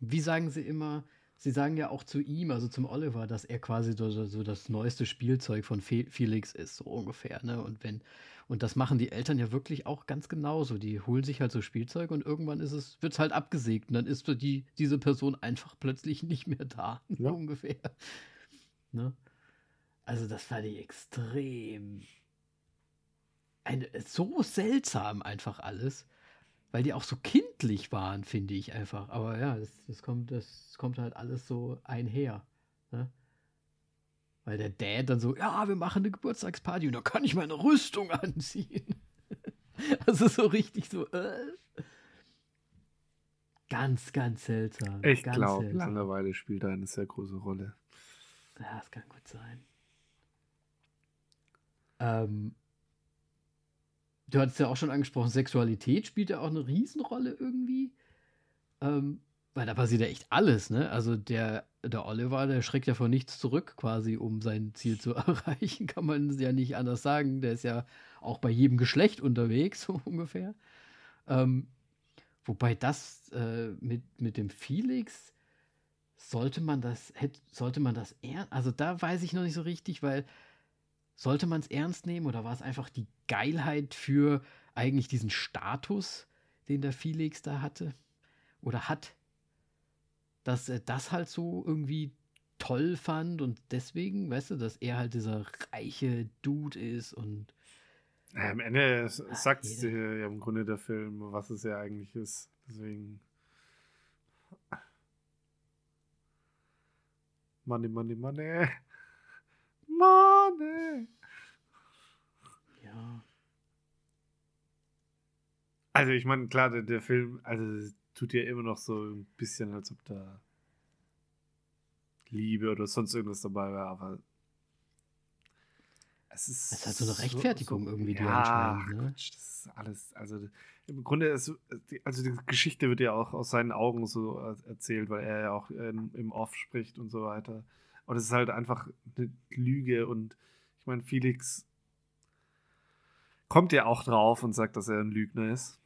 wie sagen sie immer, sie sagen ja auch zu ihm, also zum Oliver, dass er quasi so, so das neueste Spielzeug von Fe Felix ist, so ungefähr. Ne? Und wenn, und das machen die Eltern ja wirklich auch ganz genauso. Die holen sich halt so Spielzeug und irgendwann ist es, wird es halt abgesägt. Und dann ist so die, diese Person einfach plötzlich nicht mehr da, ja. ungefähr. Ne? Also, das fand ich extrem. Eine, so seltsam einfach alles weil die auch so kindlich waren, finde ich einfach. Aber ja, das, das, kommt, das kommt halt alles so einher. Weil der Dad dann so, ja, wir machen eine Geburtstagsparty und da kann ich meine Rüstung anziehen. also so richtig so, äh. Ganz, ganz seltsam. Ich glaube, Langeweile spielt da eine sehr große Rolle. Ja, das kann gut sein. Ähm, du hattest ja auch schon angesprochen, Sexualität spielt ja auch eine Riesenrolle irgendwie. Ähm, weil da passiert ja echt alles, ne? Also der, der Oliver, der schreckt ja vor nichts zurück, quasi, um sein Ziel zu erreichen, kann man ja nicht anders sagen. Der ist ja auch bei jedem Geschlecht unterwegs, so ungefähr. Ähm, wobei das äh, mit, mit dem Felix sollte man das, hätte, sollte man das eher, also da weiß ich noch nicht so richtig, weil sollte man es ernst nehmen oder war es einfach die Geilheit für eigentlich diesen Status, den der Felix da hatte oder hat, dass er das halt so irgendwie toll fand und deswegen, weißt du, dass er halt dieser reiche Dude ist und ja, am Ende sagt es ja im Grunde der Film, was es ja eigentlich ist. Deswegen. Money, money, money. Money. Ja. Also ich meine, klar, der, der Film, also tut ja immer noch so ein bisschen, als ob da Liebe oder sonst irgendwas dabei wäre, aber es ist. Es hat so eine Rechtfertigung so, irgendwie, die ja, ne? Quatsch, das ist alles, also im Grunde ist, also die Geschichte wird ja auch aus seinen Augen so erzählt, weil er ja auch in, im Off spricht und so weiter. Und es ist halt einfach eine Lüge und ich meine, Felix kommt ja auch drauf und sagt, dass er ein Lügner ist.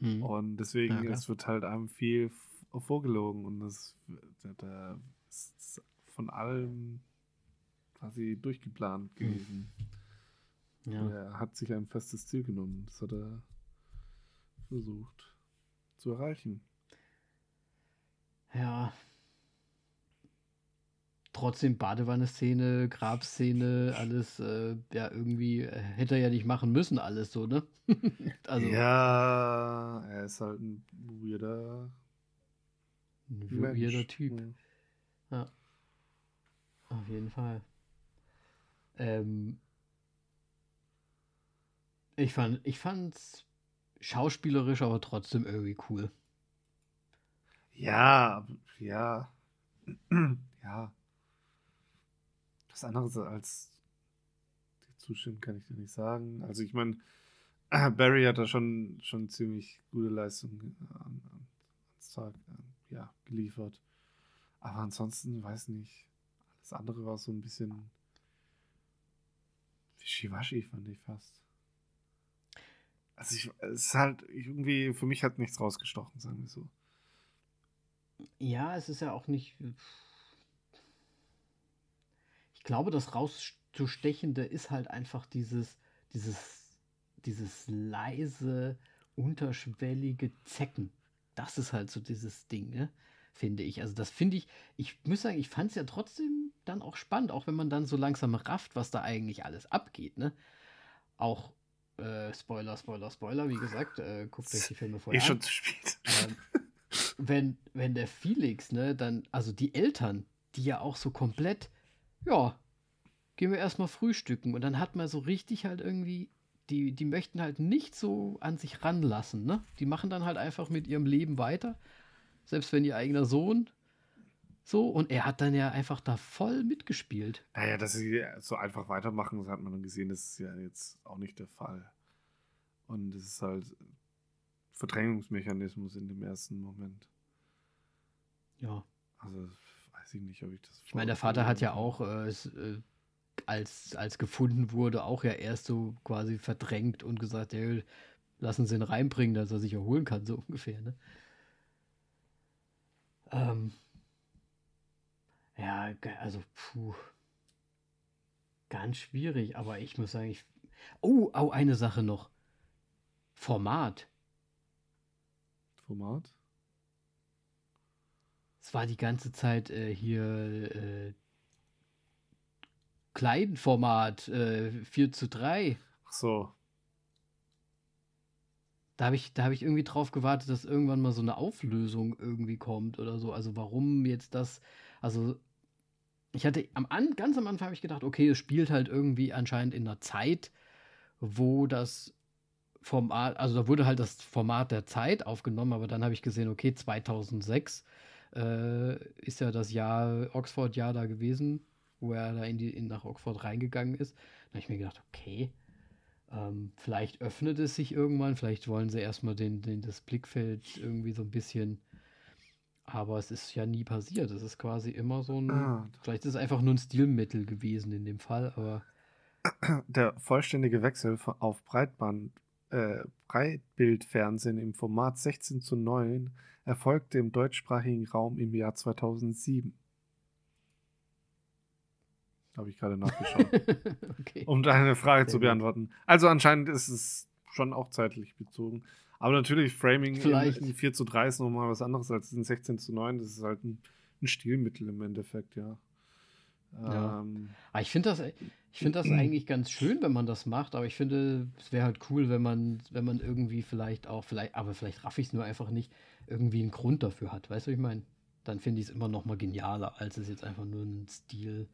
Mhm. Und deswegen, ja, es wird halt einem viel vorgelogen und das, da ist von allem quasi durchgeplant hm. gewesen. Ja. Er hat sich ein festes Ziel genommen. Das hat er versucht zu erreichen. Ja, trotzdem Badewanne-Szene, Grabszene, alles, äh, ja, irgendwie äh, hätte er ja nicht machen müssen, alles so, ne? also, ja, er ist halt ein weirder, ein weirder Typ. Ja. ja. Auf jeden Fall. Ähm, ich fand, ich fand's schauspielerisch, aber trotzdem irgendwie cool. Ja, ja, ja. Was anderes als zustimmen, kann ich dir nicht sagen. Also ich meine, Barry hat da schon, schon ziemlich gute Leistung an, an, ans Tag ja, geliefert. Aber ansonsten, weiß nicht, alles andere war so ein bisschen wischiwaschi, fand ich fast. Also ich, es ist halt irgendwie, für mich hat nichts rausgestochen, sagen wir so. Ja, es ist ja auch nicht ich glaube, das rauszustechende ist halt einfach dieses, dieses, dieses leise, unterschwellige Zecken. Das ist halt so dieses Ding, ne? finde ich. Also das finde ich, ich muss sagen, ich fand es ja trotzdem dann auch spannend, auch wenn man dann so langsam rafft, was da eigentlich alles abgeht, ne? Auch äh, Spoiler, Spoiler, Spoiler, wie gesagt, äh, guckt euch die Filme vorher an. schon zu spät. Ähm, wenn, wenn der Felix, ne, dann, also die Eltern, die ja auch so komplett ja, gehen wir erstmal frühstücken. Und dann hat man so richtig halt irgendwie, die, die möchten halt nicht so an sich ranlassen, ne? Die machen dann halt einfach mit ihrem Leben weiter. Selbst wenn ihr eigener Sohn so, und er hat dann ja einfach da voll mitgespielt. Naja, dass sie so einfach weitermachen, das hat man dann gesehen, das ist ja jetzt auch nicht der Fall. Und es ist halt Verdrängungsmechanismus in dem ersten Moment. Ja. Also, ich nicht, ob ich das. Ich meine, der Vater hat ja auch, äh, äh, als, als gefunden wurde, auch ja erst so quasi verdrängt und gesagt, hey, lassen Sie ihn reinbringen, dass er sich erholen kann, so ungefähr, ne? Ähm, ja, also, puh. Ganz schwierig, aber ich muss sagen, ich. Oh, oh, eine Sache noch. Format. Format? Es war die ganze Zeit äh, hier äh, Kleinformat äh, 4 zu 3. Ach so. Da habe ich, hab ich irgendwie drauf gewartet, dass irgendwann mal so eine Auflösung irgendwie kommt oder so. Also warum jetzt das, also ich hatte am an, ganz am Anfang habe ich gedacht, okay, es spielt halt irgendwie anscheinend in einer Zeit, wo das Format, also da wurde halt das Format der Zeit aufgenommen, aber dann habe ich gesehen, okay, 2006 äh, ist ja das Jahr, Oxford-Jahr da gewesen, wo er da in die, in, nach Oxford reingegangen ist. Da habe ich mir gedacht, okay, ähm, vielleicht öffnet es sich irgendwann, vielleicht wollen sie erstmal den, den, das Blickfeld irgendwie so ein bisschen. Aber es ist ja nie passiert. Es ist quasi immer so ein. Ah. Vielleicht ist es einfach nur ein Stilmittel gewesen in dem Fall, aber. Der vollständige Wechsel auf Breitband, äh, Breitbildfernsehen im Format 16 zu 9 erfolgte im deutschsprachigen Raum im Jahr 2007. Habe ich gerade nachgeschaut. okay. Um deine Frage Sehr zu beantworten. Also anscheinend ist es schon auch zeitlich bezogen. Aber natürlich, Framing Vielleicht. in, in 4 zu 3 ist nochmal was anderes als in 16 zu 9. Das ist halt ein, ein Stilmittel im Endeffekt, ja. Ja. Ähm, aber ich finde das, ich finde das eigentlich ganz schön, wenn man das macht, aber ich finde, es wäre halt cool, wenn man, wenn man irgendwie vielleicht auch, vielleicht, aber vielleicht raff ich es nur einfach nicht, irgendwie einen Grund dafür hat. Weißt du, was ich meine? Dann finde ich es immer noch mal genialer, als es jetzt einfach nur ein Stil.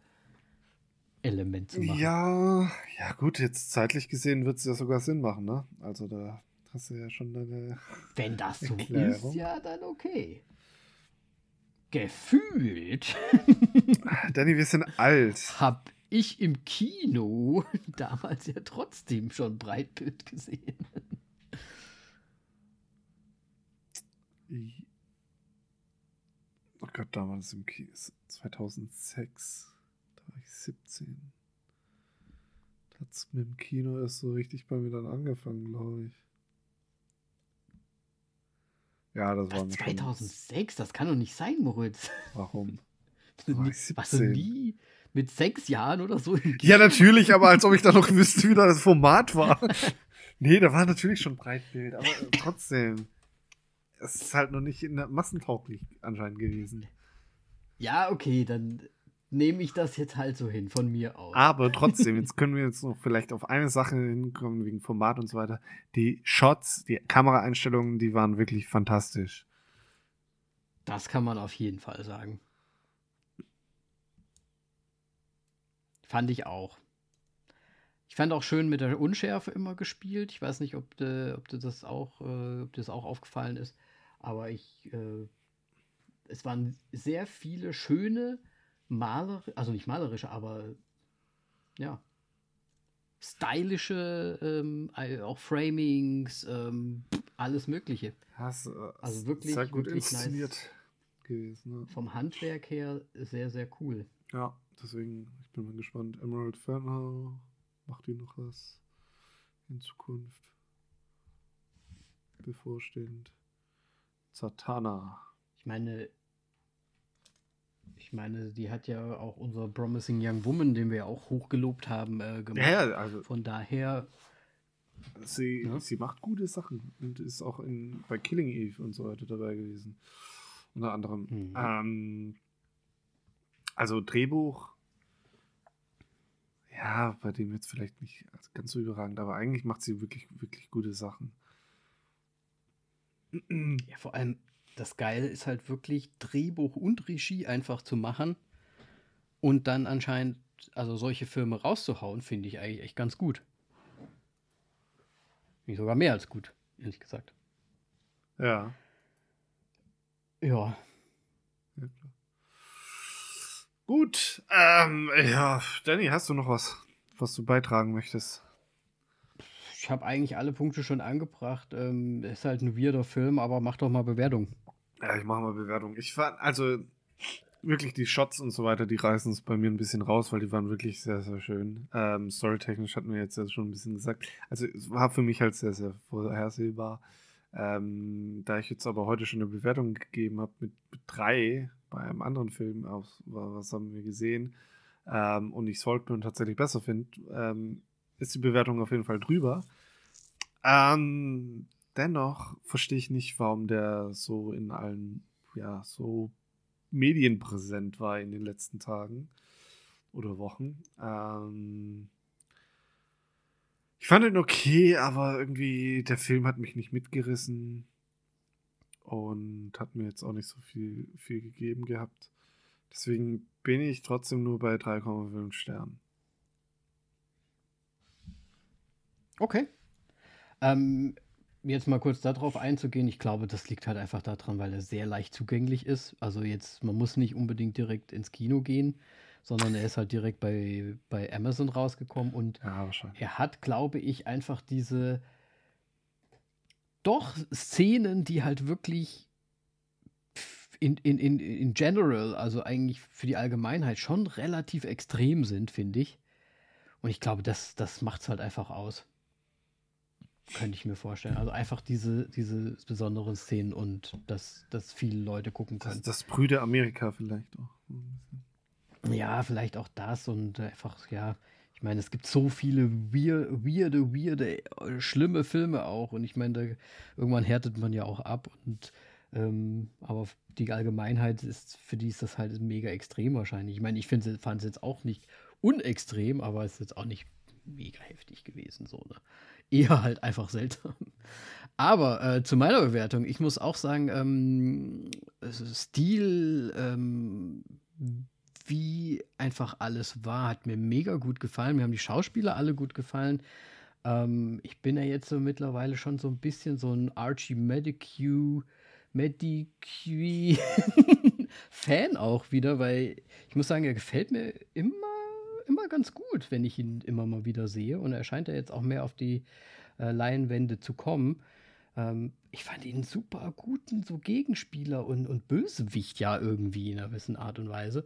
Element zu machen. Ja, ja gut, jetzt zeitlich gesehen wird es ja sogar Sinn machen, ne? Also da hast du ja schon deine. Wenn das so ist, ja, dann okay. Gefühlt. Danny, wir sind alt. Hab ich im Kino damals ja trotzdem schon Breitbild gesehen. Oh Gott, damals im Kino. 2006 war ich 17. Da hat es mit dem Kino erst so richtig bei mir dann angefangen, glaube ich. Ja, das war 2006? Das kann doch nicht sein, Moritz. Warum? Was du nie mit sechs Jahren oder so? Ja, natürlich, aber als ob ich da noch wüsste, wie da das Format war. nee, da war natürlich schon Breitbild, aber trotzdem. Es ist halt noch nicht in der massentauglich anscheinend gewesen. Ja, okay, dann nehme ich das jetzt halt so hin, von mir aus. Aber trotzdem, jetzt können wir jetzt noch vielleicht auf eine Sache hinkommen, wegen Format und so weiter. Die Shots, die Kameraeinstellungen, die waren wirklich fantastisch. Das kann man auf jeden Fall sagen. Fand ich auch. Ich fand auch schön mit der Unschärfe immer gespielt. Ich weiß nicht, ob, de, ob dir das auch, äh, ob dir das auch aufgefallen ist. Aber ich, äh, es waren sehr viele schöne malerisch, also nicht malerische, aber ja, stylische, ähm, auch Framings, ähm, alles Mögliche. Hast, äh, also wirklich, sehr gut wirklich inszeniert nice. gewesen. Ne? Vom Handwerk her sehr, sehr cool. Ja, deswegen, ich bin mal gespannt. Emerald Fernau, macht die noch was in Zukunft? Bevorstehend. Satana. Ich meine, ich meine, die hat ja auch unser Promising Young Woman, den wir ja auch hochgelobt haben, äh, gemacht. Ja, also. Von daher. Sie, ja? sie macht gute Sachen und ist auch in, bei Killing Eve und so weiter dabei gewesen. Unter anderem. Mhm. Ähm, also Drehbuch, ja, bei dem jetzt vielleicht nicht ganz so überragend, aber eigentlich macht sie wirklich, wirklich gute Sachen. Ja, vor allem, das Geile ist halt wirklich Drehbuch und Regie einfach zu machen und dann anscheinend, also solche Filme rauszuhauen, finde ich eigentlich echt ganz gut. Nicht sogar mehr als gut, ehrlich gesagt. Ja. Ja. ja gut. Ähm, ja, Danny, hast du noch was, was du beitragen möchtest? Ich habe eigentlich alle Punkte schon angebracht. Ähm, ist halt ein weirder Film, aber mach doch mal Bewertung. Ja, ich mache mal Bewertung. Ich fand, also, wirklich die Shots und so weiter, die reißen es bei mir ein bisschen raus, weil die waren wirklich sehr, sehr schön. Ähm, Storytechnisch hatten wir jetzt ja schon ein bisschen gesagt. Also es war für mich halt sehr, sehr vorhersehbar. Ähm, da ich jetzt aber heute schon eine Bewertung gegeben habe mit, drei bei einem anderen Film, aus, was haben wir gesehen, ähm, und ich Saltburn tatsächlich besser finde, ähm, ist die Bewertung auf jeden Fall drüber. Ähm, dennoch verstehe ich nicht, warum der so in allen, ja, so medienpräsent war in den letzten Tagen oder Wochen. Ähm, ich fand ihn okay, aber irgendwie der Film hat mich nicht mitgerissen und hat mir jetzt auch nicht so viel, viel gegeben gehabt. Deswegen bin ich trotzdem nur bei 3,5 Sternen. Okay. Ähm, jetzt mal kurz darauf einzugehen, ich glaube, das liegt halt einfach daran, weil er sehr leicht zugänglich ist. Also jetzt, man muss nicht unbedingt direkt ins Kino gehen, sondern er ist halt direkt bei, bei Amazon rausgekommen und ja, er hat, glaube ich, einfach diese doch Szenen, die halt wirklich in, in, in, in general, also eigentlich für die Allgemeinheit schon relativ extrem sind, finde ich. Und ich glaube, das, das macht es halt einfach aus. Könnte ich mir vorstellen. Also einfach diese, diese besonderen Szenen und dass, dass viele Leute gucken können. Das, das Brüder Amerika vielleicht auch. Ja, vielleicht auch das und einfach, ja, ich meine, es gibt so viele weirde, weirde, weirde, schlimme Filme auch. Und ich meine, irgendwann härtet man ja auch ab. Und ähm, aber die Allgemeinheit ist, für die ist das halt mega extrem wahrscheinlich. Ich meine, ich fand es jetzt auch nicht unextrem, aber es ist jetzt auch nicht mega heftig gewesen. So, ne? eher halt einfach seltsam. Aber äh, zu meiner Bewertung, ich muss auch sagen, ähm, Stil, ähm, wie einfach alles war, hat mir mega gut gefallen. Mir haben die Schauspieler alle gut gefallen. Ähm, ich bin ja jetzt so mittlerweile schon so ein bisschen so ein Archie Medicu, Medicu Fan auch wieder, weil ich muss sagen, er gefällt mir immer immer ganz gut, wenn ich ihn immer mal wieder sehe. Und er scheint ja jetzt auch mehr auf die äh, Laienwände zu kommen. Ähm, ich fand ihn super guten so Gegenspieler und, und Bösewicht ja irgendwie in einer gewissen Art und Weise.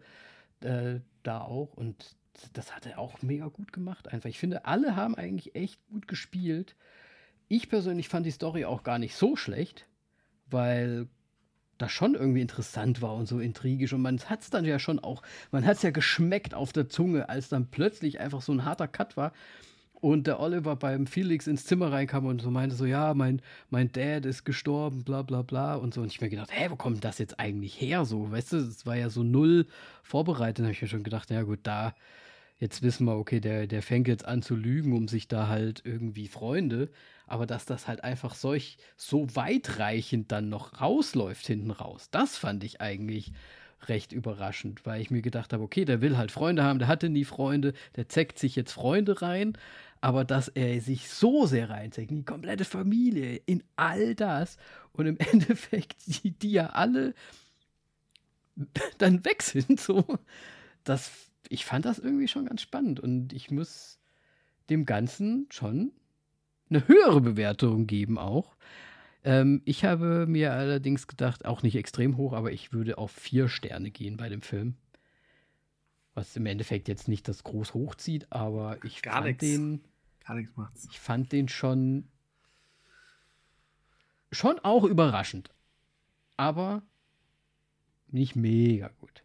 Äh, da auch. Und das hat er auch mega gut gemacht. Einfach. Ich finde, alle haben eigentlich echt gut gespielt. Ich persönlich fand die Story auch gar nicht so schlecht, weil das schon irgendwie interessant war und so intrigisch. Und man hat es dann ja schon auch, man hat es ja geschmeckt auf der Zunge, als dann plötzlich einfach so ein harter Cut war. Und der Oliver beim Felix ins Zimmer reinkam und so meinte so, ja, mein, mein Dad ist gestorben, bla bla bla und so. Und ich mir gedacht, hä, wo kommt das jetzt eigentlich her? So, weißt du, es war ja so null vorbereitet. Da habe ich mir schon gedacht, ja gut, da, jetzt wissen wir, okay, der, der fängt jetzt an zu lügen, um sich da halt irgendwie Freunde aber dass das halt einfach solch so weitreichend dann noch rausläuft hinten raus, das fand ich eigentlich recht überraschend, weil ich mir gedacht habe, okay, der will halt Freunde haben, der hatte nie Freunde, der zeckt sich jetzt Freunde rein, aber dass er sich so sehr reinzeckt, in die komplette Familie, in all das und im Endeffekt die, die ja alle dann weg sind, so, das, ich fand das irgendwie schon ganz spannend. Und ich muss dem Ganzen schon eine höhere Bewertung geben auch. Ähm, ich habe mir allerdings gedacht, auch nicht extrem hoch, aber ich würde auf vier Sterne gehen bei dem Film. Was im Endeffekt jetzt nicht das groß hochzieht, aber ich Gar fand nix. den. Gar nichts macht's. Ich fand den schon. Schon auch überraschend. Aber nicht mega gut.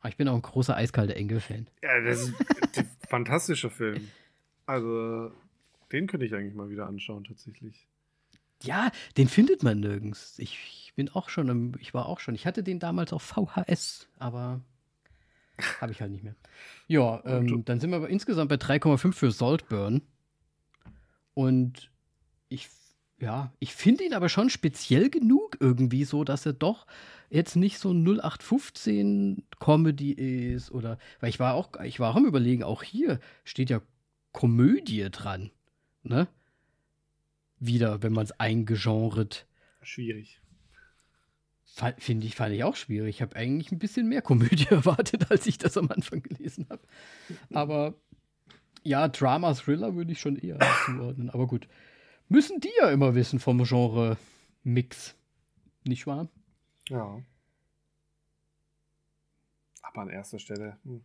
Aber ich bin auch ein großer eiskalte Engel-Fan. Ja, das ist ein fantastischer Film. Also, den könnte ich eigentlich mal wieder anschauen, tatsächlich. Ja, den findet man nirgends. Ich bin auch schon, im, ich war auch schon. Ich hatte den damals auf VHS, aber habe ich halt nicht mehr. Ja, ähm, dann sind wir aber insgesamt bei 3,5 für Saltburn. Und ich, ja, ich finde ihn aber schon speziell genug irgendwie so, dass er doch jetzt nicht so 0815 Comedy ist oder, weil ich war auch, ich war auch am überlegen, auch hier steht ja Komödie dran ne? Wieder, wenn man es eingegenret. Schwierig. Finde ich, fand ich auch schwierig. Ich habe eigentlich ein bisschen mehr Komödie erwartet, als ich das am Anfang gelesen habe. Aber ja, Drama, Thriller würde ich schon eher zuordnen. Aber gut. Müssen die ja immer wissen vom Genre Mix. Nicht wahr? Ja. Aber an erster Stelle. Hm.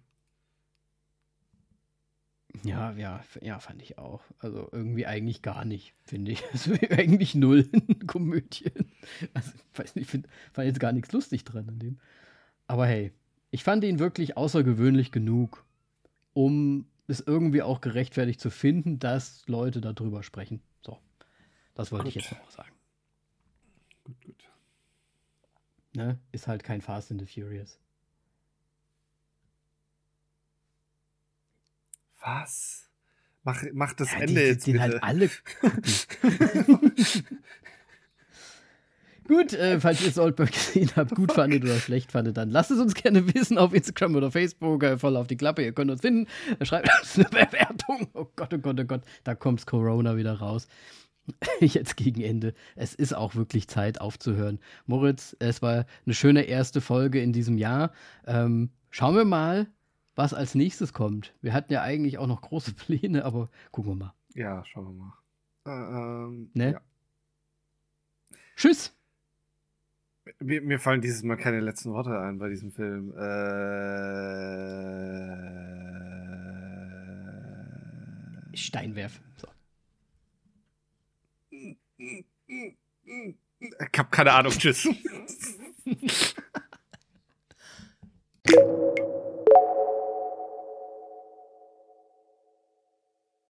Ja, ja, ja, fand ich auch. Also irgendwie eigentlich gar nicht, finde ich. Also eigentlich null Komödien. Also, ich weiß nicht, ich find, fand jetzt gar nichts lustig dran an dem. Aber hey, ich fand ihn wirklich außergewöhnlich genug, um es irgendwie auch gerechtfertigt zu finden, dass Leute darüber sprechen. So, das wollte gut. ich jetzt noch sagen. Gut, gut. Ne? Ist halt kein Fast and the Furious. Was? Mach, mach das ja, Ende die, jetzt den halt alle Gut, äh, falls ihr Saltburg gesehen habt, gut fandet oder schlecht fandet, dann lasst es uns gerne wissen auf Instagram oder Facebook. Äh, voll auf die Klappe, ihr könnt uns finden. Schreibt uns eine Bewertung. Oh Gott, oh Gott, oh Gott, da kommt's Corona wieder raus. Jetzt gegen Ende. Es ist auch wirklich Zeit aufzuhören. Moritz, es war eine schöne erste Folge in diesem Jahr. Ähm, schauen wir mal, was als nächstes kommt. Wir hatten ja eigentlich auch noch große Pläne, aber gucken wir mal. Ja, schauen wir mal. Äh, ähm, ne? Ja. Tschüss. Mir, mir, fallen dieses Mal keine letzten Worte ein bei diesem Film. Äh, Steinwerf. So. Ich hab keine Ahnung. Tschüss.